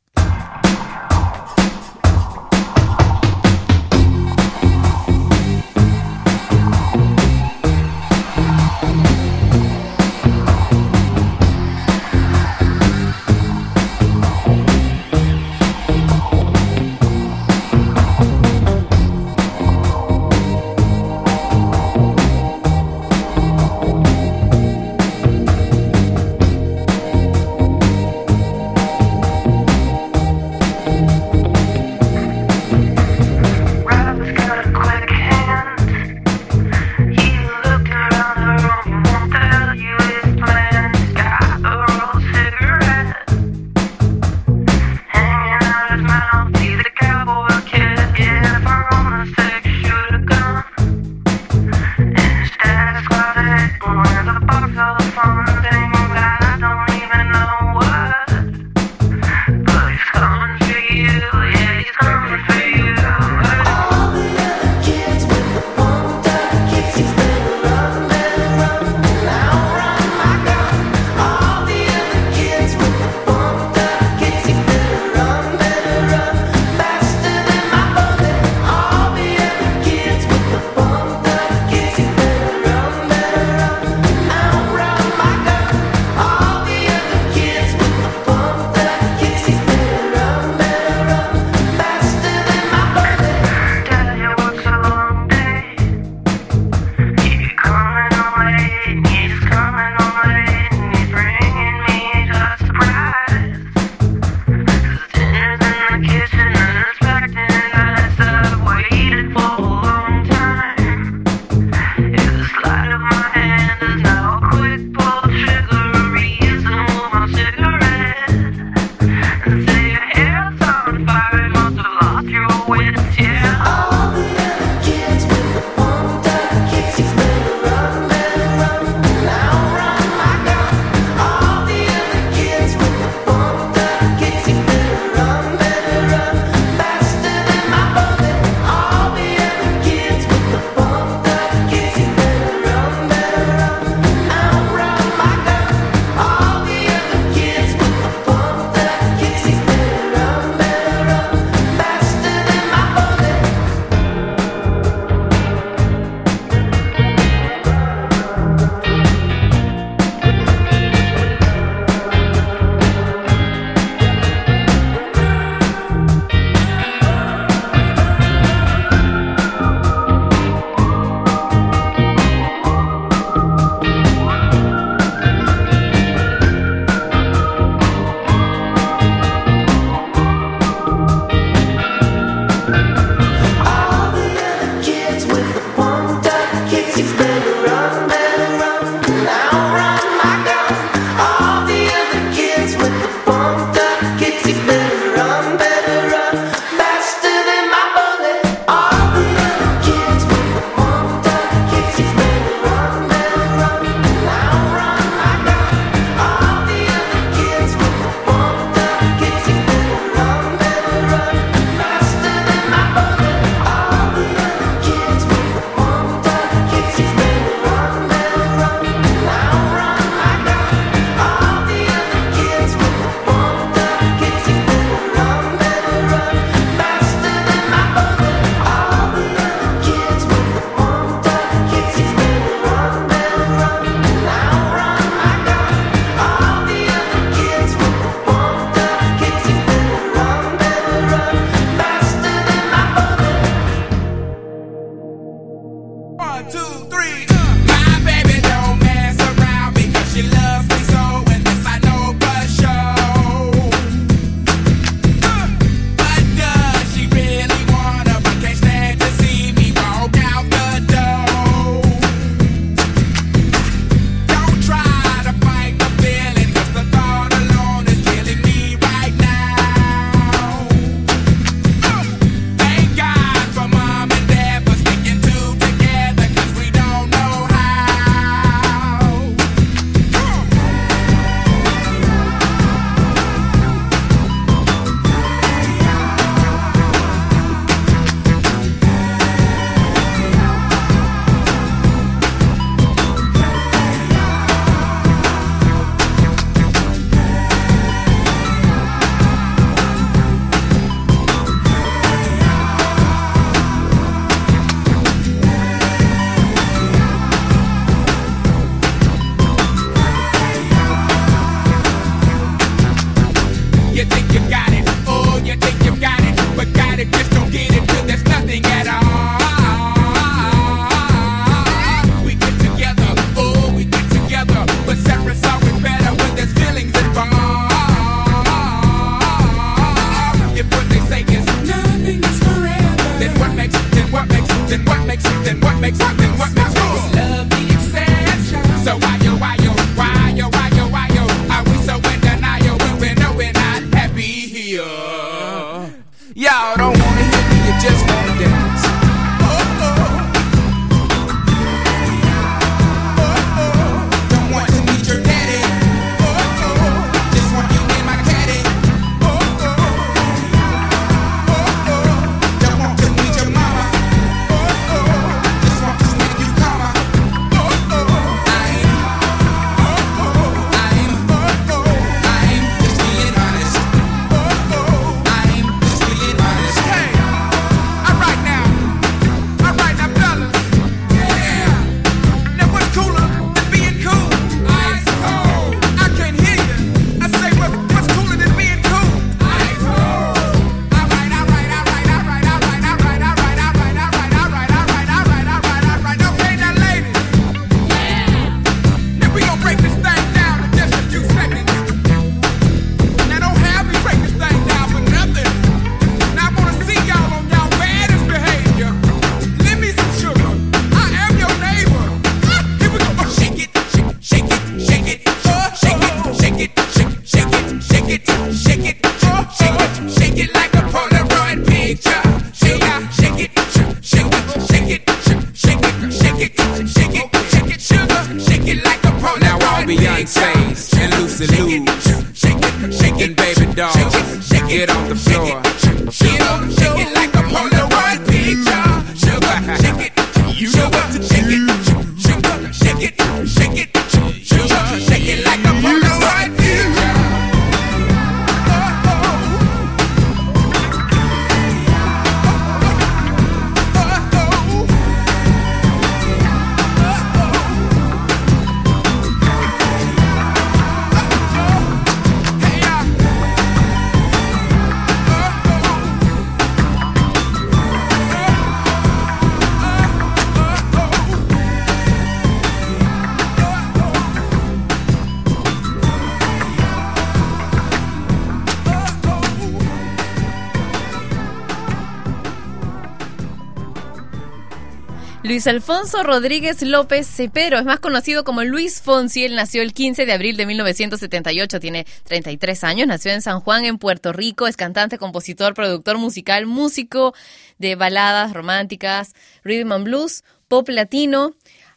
[SPEAKER 1] Luis Alfonso Rodríguez López Cepero es más conocido como Luis Fonsi. Él nació el 15 de abril de 1978, tiene 33 años, nació en San Juan, en Puerto Rico, es cantante, compositor, productor musical, músico de baladas románticas, rhythm and blues, pop latino.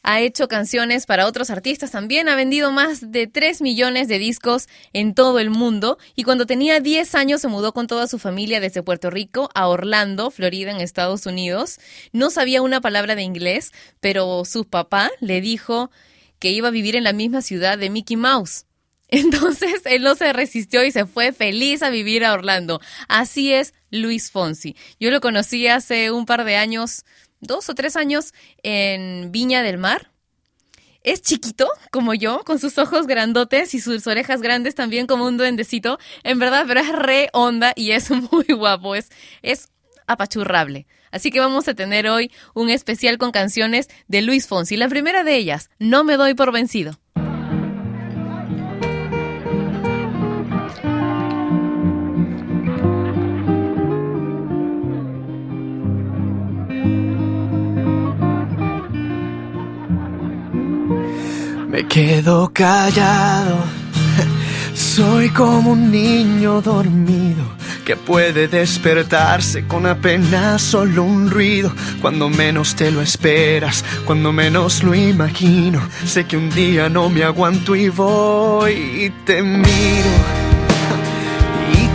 [SPEAKER 1] Ha hecho canciones para otros artistas también, ha vendido más de 3 millones de discos en todo el mundo y cuando tenía 10 años se mudó con toda su familia desde Puerto Rico a Orlando, Florida, en Estados Unidos. No sabía una palabra de inglés, pero su papá le dijo que iba a vivir en la misma ciudad de Mickey Mouse. Entonces él no se resistió y se fue feliz a vivir a Orlando. Así es Luis Fonsi. Yo lo conocí hace un par de años, dos o tres años, en Viña del Mar. Es chiquito, como yo, con sus ojos grandotes y sus orejas grandes también como un duendecito. En verdad, pero es re onda y es muy guapo. Es, es apachurrable. Así que vamos a tener hoy un especial con canciones de Luis Fonsi. La primera de ellas, No me doy por vencido.
[SPEAKER 19] Me quedo callado. Soy como un niño dormido que puede despertarse con apenas solo un ruido. Cuando menos te lo esperas, cuando menos lo imagino. Sé que un día no me aguanto y voy y te miro.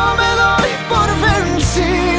[SPEAKER 19] no me doy por vencido.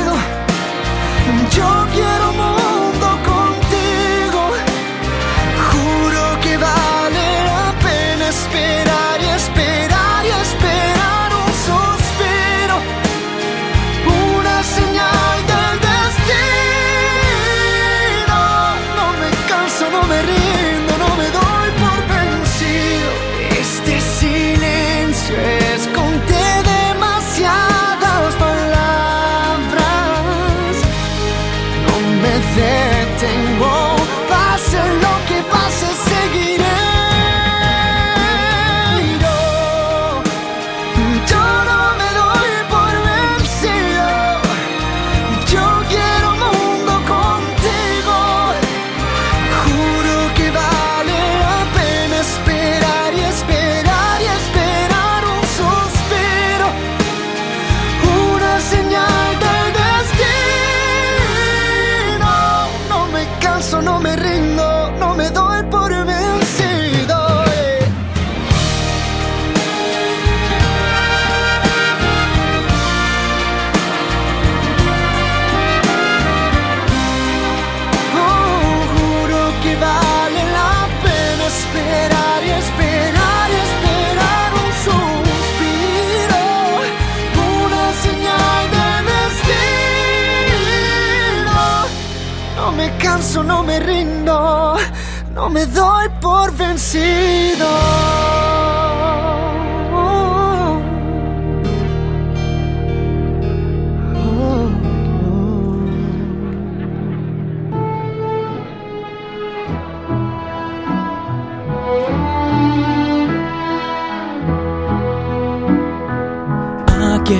[SPEAKER 19] Me doy por vencido.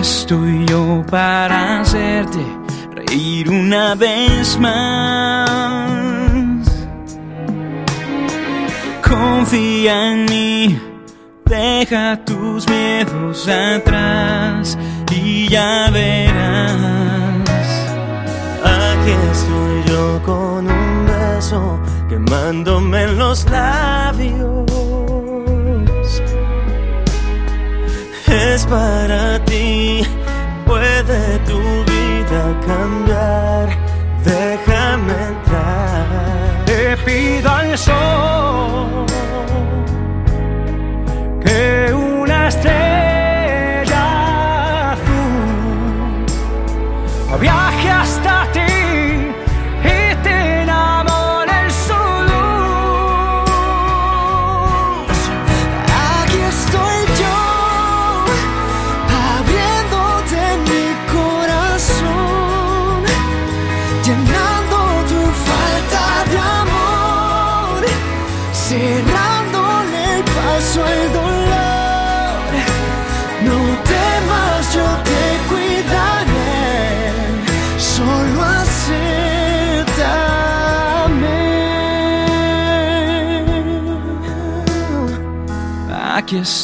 [SPEAKER 20] Estoy yo para hacerte reír una vez más. Confía en mí, deja tus miedos atrás y ya verás.
[SPEAKER 4] Aquí estoy yo con un beso quemándome en los labios. Es para ti, puede tu vida cambiar. Déjame entrar.
[SPEAKER 21] Te pido al sol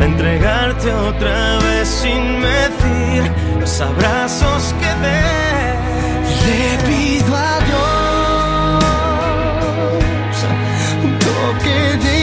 [SPEAKER 4] entregarte otra vez sin medir los abrazos que des.
[SPEAKER 19] Le pido a Dios un toque de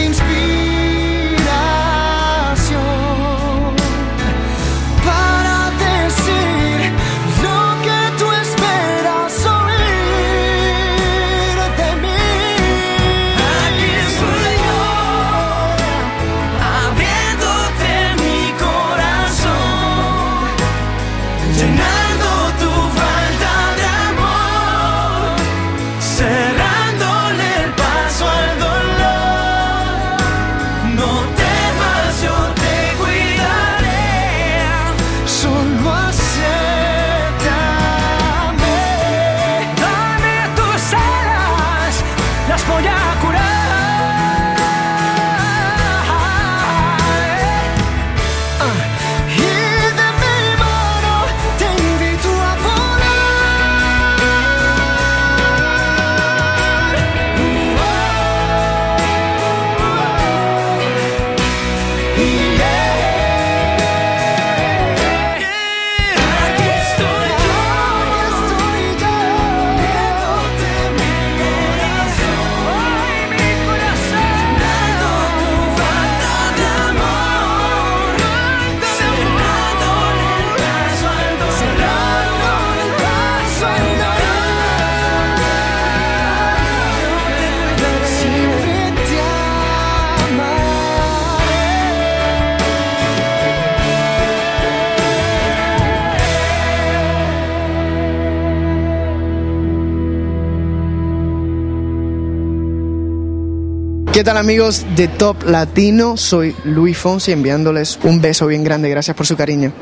[SPEAKER 22] ¿Qué tal amigos de Top Latino? Soy Luis Fonsi enviándoles un beso bien grande. Gracias por su cariño.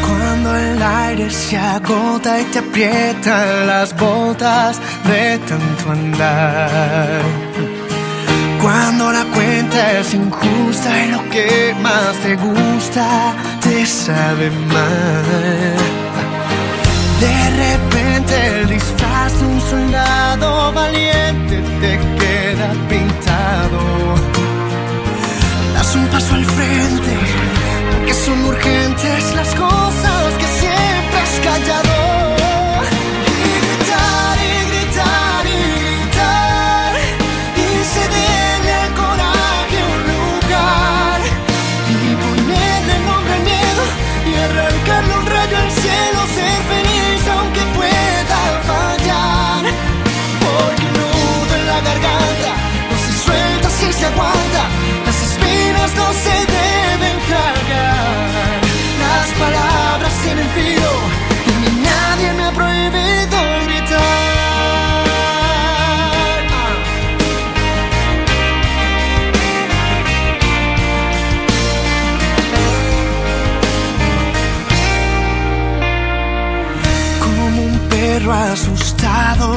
[SPEAKER 19] Cuando el aire se agota y te aprietan las botas de tanto andar. Cuando la cuenta es injusta y lo que más te gusta te sabe mal. De repente el disfraz de un soldado valiente te queda pintado. Das un paso al frente, porque son urgentes las cosas que siempre has callado.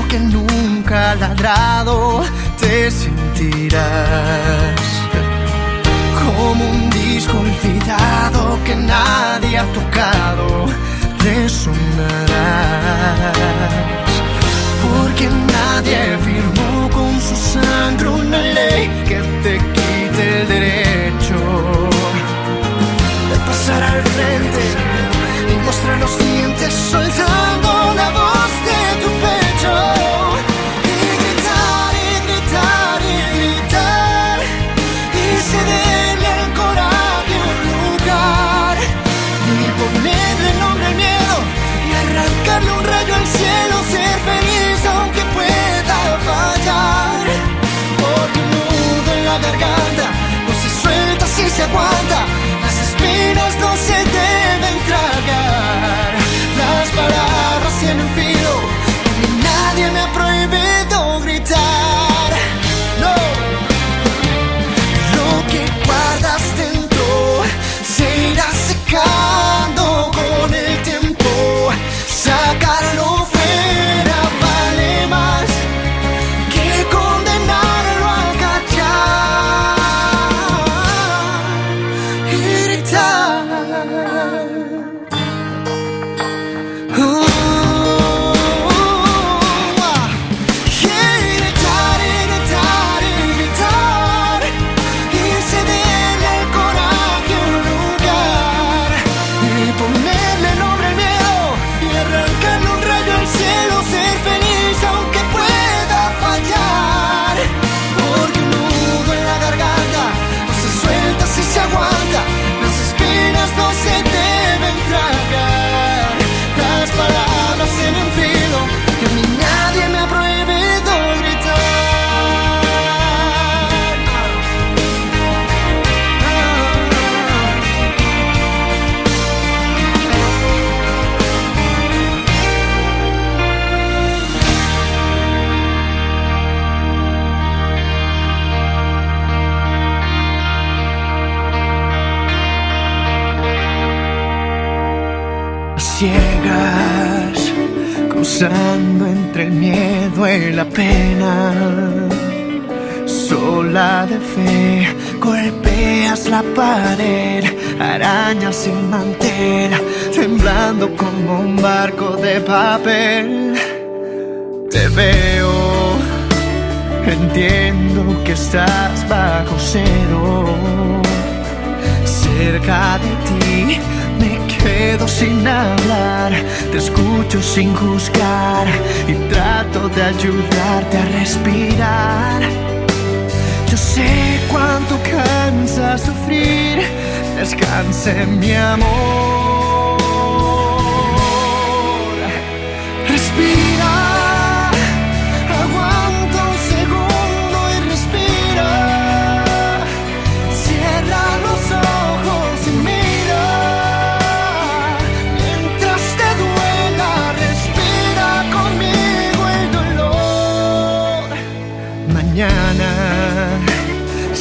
[SPEAKER 19] Que nunca ladrado, te sentirás. Como un disco olvidado que nadie ha tocado, resonarás. Porque nadie firmó con su sangre una ley que te quite el derecho de pasar al frente y mostrar los dientes soltando garganta no se suelta si se aguanta. Sin mantel, temblando como un barco de papel. Te veo, entiendo que estás bajo cero cerca de ti. Me quedo sin hablar, te escucho sin juzgar y trato de ayudarte a respirar. Yo sé cuánto cansa sufrir, descanse mi amor.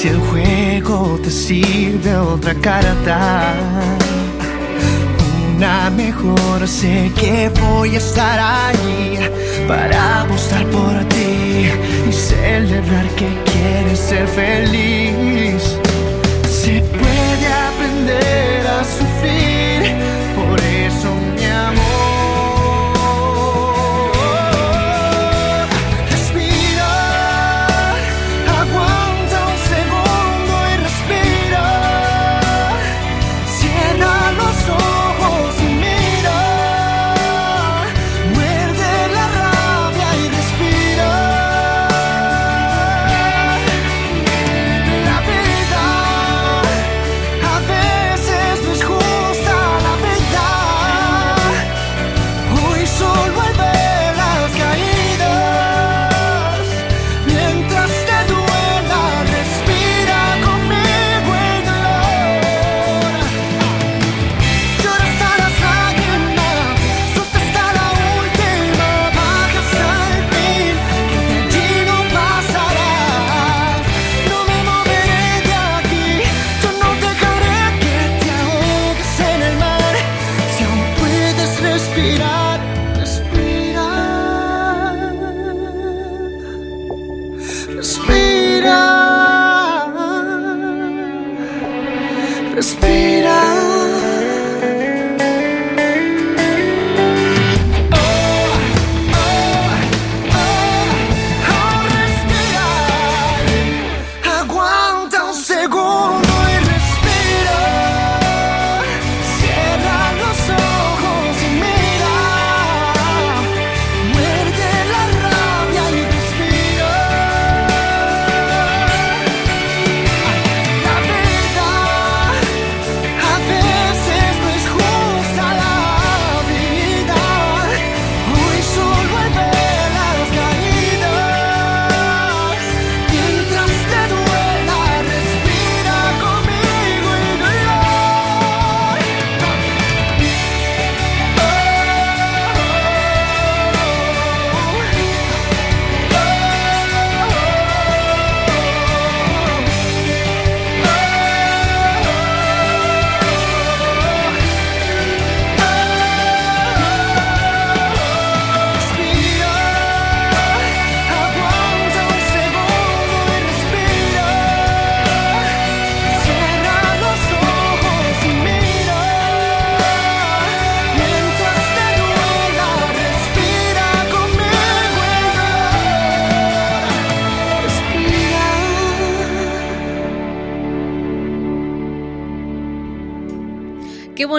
[SPEAKER 19] Si el juego te sirve otra carta. Una mejor, sé que voy a estar ahí para apostar por ti y celebrar que quieres ser feliz. Se puede aprender a sufrir,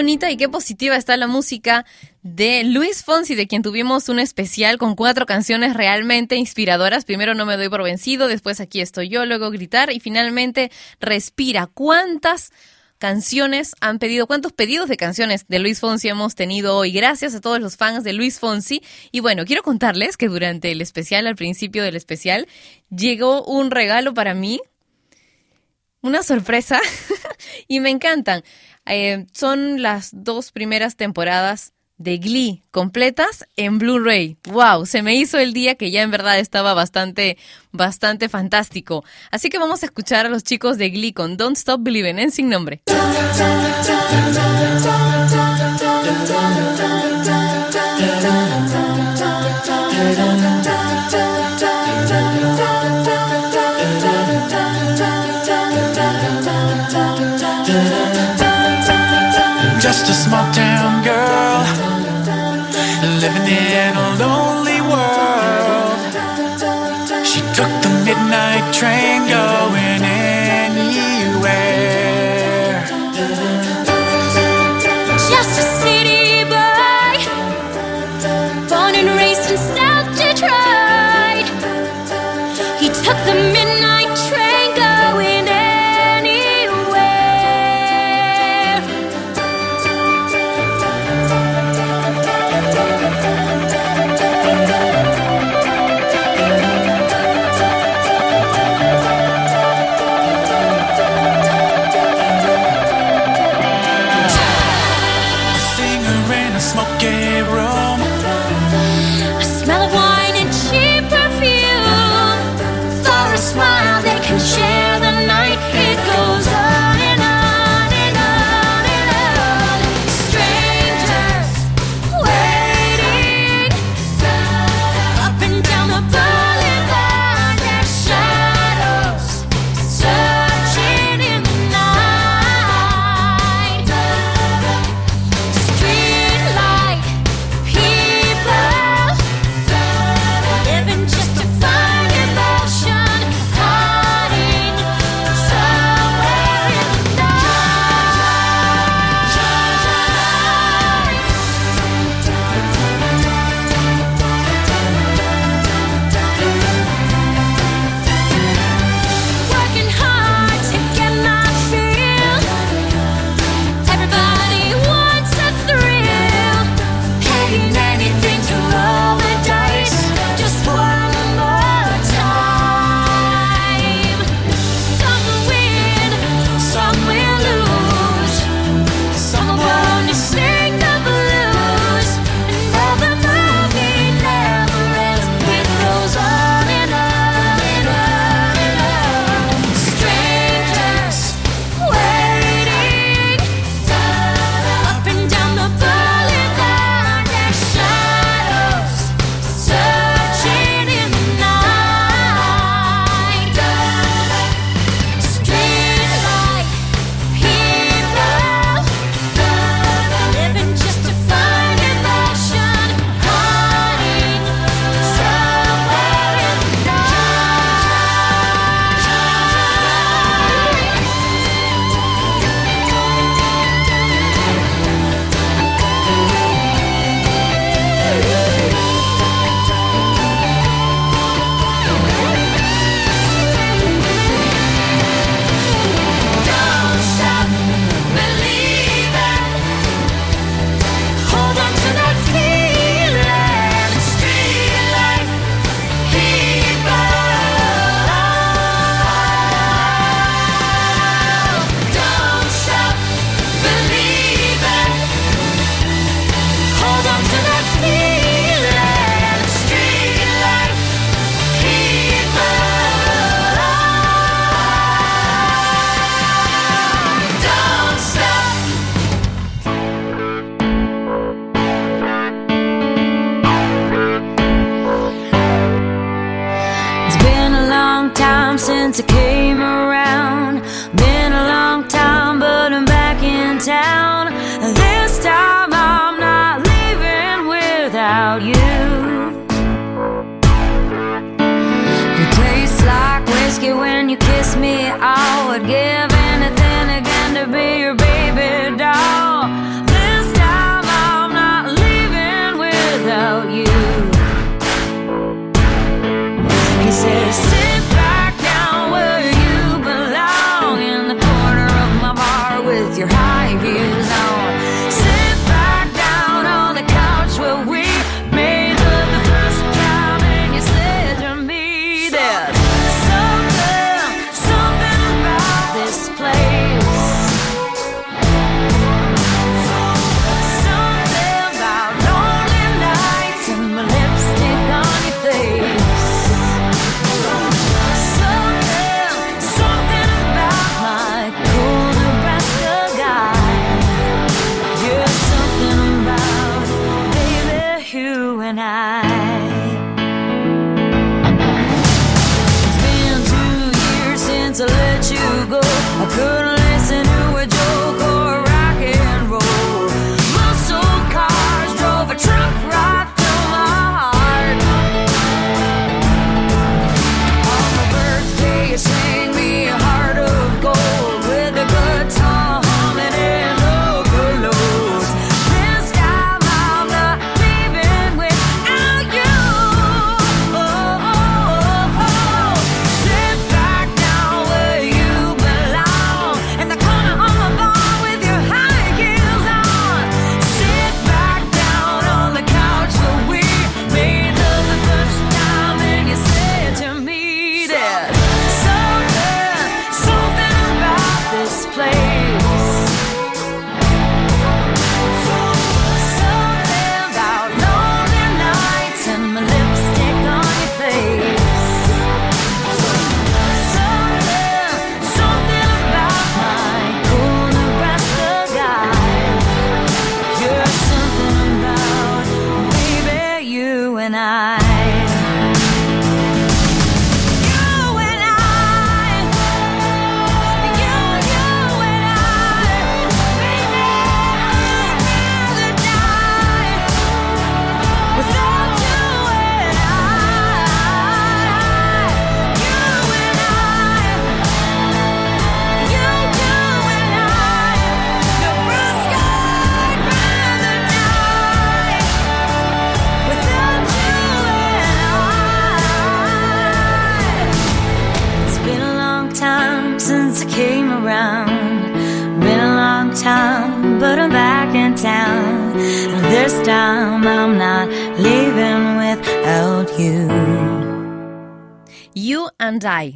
[SPEAKER 1] bonita y qué positiva está la música de Luis Fonsi, de quien tuvimos un especial con cuatro canciones realmente inspiradoras. Primero No me doy por vencido, después Aquí estoy yo, luego Gritar y finalmente Respira. ¿Cuántas canciones han pedido? ¿Cuántos pedidos de canciones de Luis Fonsi hemos tenido hoy? Gracias a todos los fans de Luis Fonsi. Y bueno, quiero contarles que durante el especial, al principio del especial, llegó un regalo para mí una sorpresa y me encantan. Eh, son las dos primeras temporadas de Glee completas en Blu-ray. Wow, se me hizo el día que ya en verdad estaba bastante, bastante fantástico. Así que vamos a escuchar a los chicos de Glee con Don't Stop Believing en Sin Nombre.
[SPEAKER 15] living
[SPEAKER 23] it
[SPEAKER 16] alone.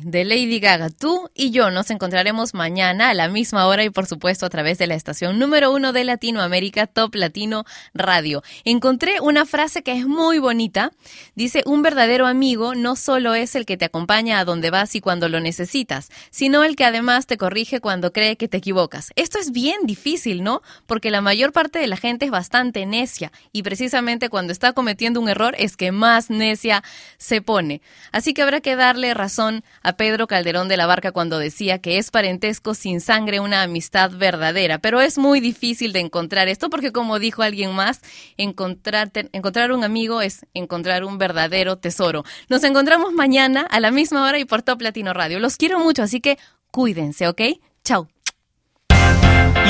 [SPEAKER 16] De Lady Gaga. Y yo nos encontraremos mañana a la misma hora y por supuesto a través de la estación número uno de Latinoamérica, Top Latino Radio. Encontré una frase que es muy bonita. Dice, un verdadero amigo no solo es el que te acompaña a donde vas y cuando lo necesitas, sino el que además te corrige cuando cree que te equivocas. Esto es bien difícil, ¿no? Porque la mayor parte de la gente es bastante necia y precisamente cuando está cometiendo un error es que más necia se pone. Así que habrá que darle razón a Pedro Calderón de la Barca decía que es parentesco sin sangre una amistad verdadera, pero es muy difícil de encontrar esto porque como dijo alguien más, encontrar, encontrar un amigo es encontrar un verdadero tesoro. Nos encontramos mañana a la misma hora y por Top Latino Radio. Los quiero mucho, así que cuídense, ¿ok? Chao.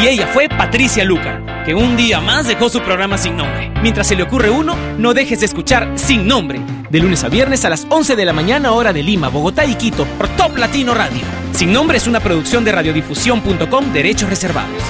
[SPEAKER 24] Y ella fue Patricia Luca, que un día más dejó su programa sin nombre. Mientras se le ocurre uno, no dejes de escuchar Sin Nombre, de lunes a viernes a las 11 de la mañana hora de Lima, Bogotá y Quito, por Top Latino Radio. Sin Nombre es una producción de radiodifusión.com, derechos reservados.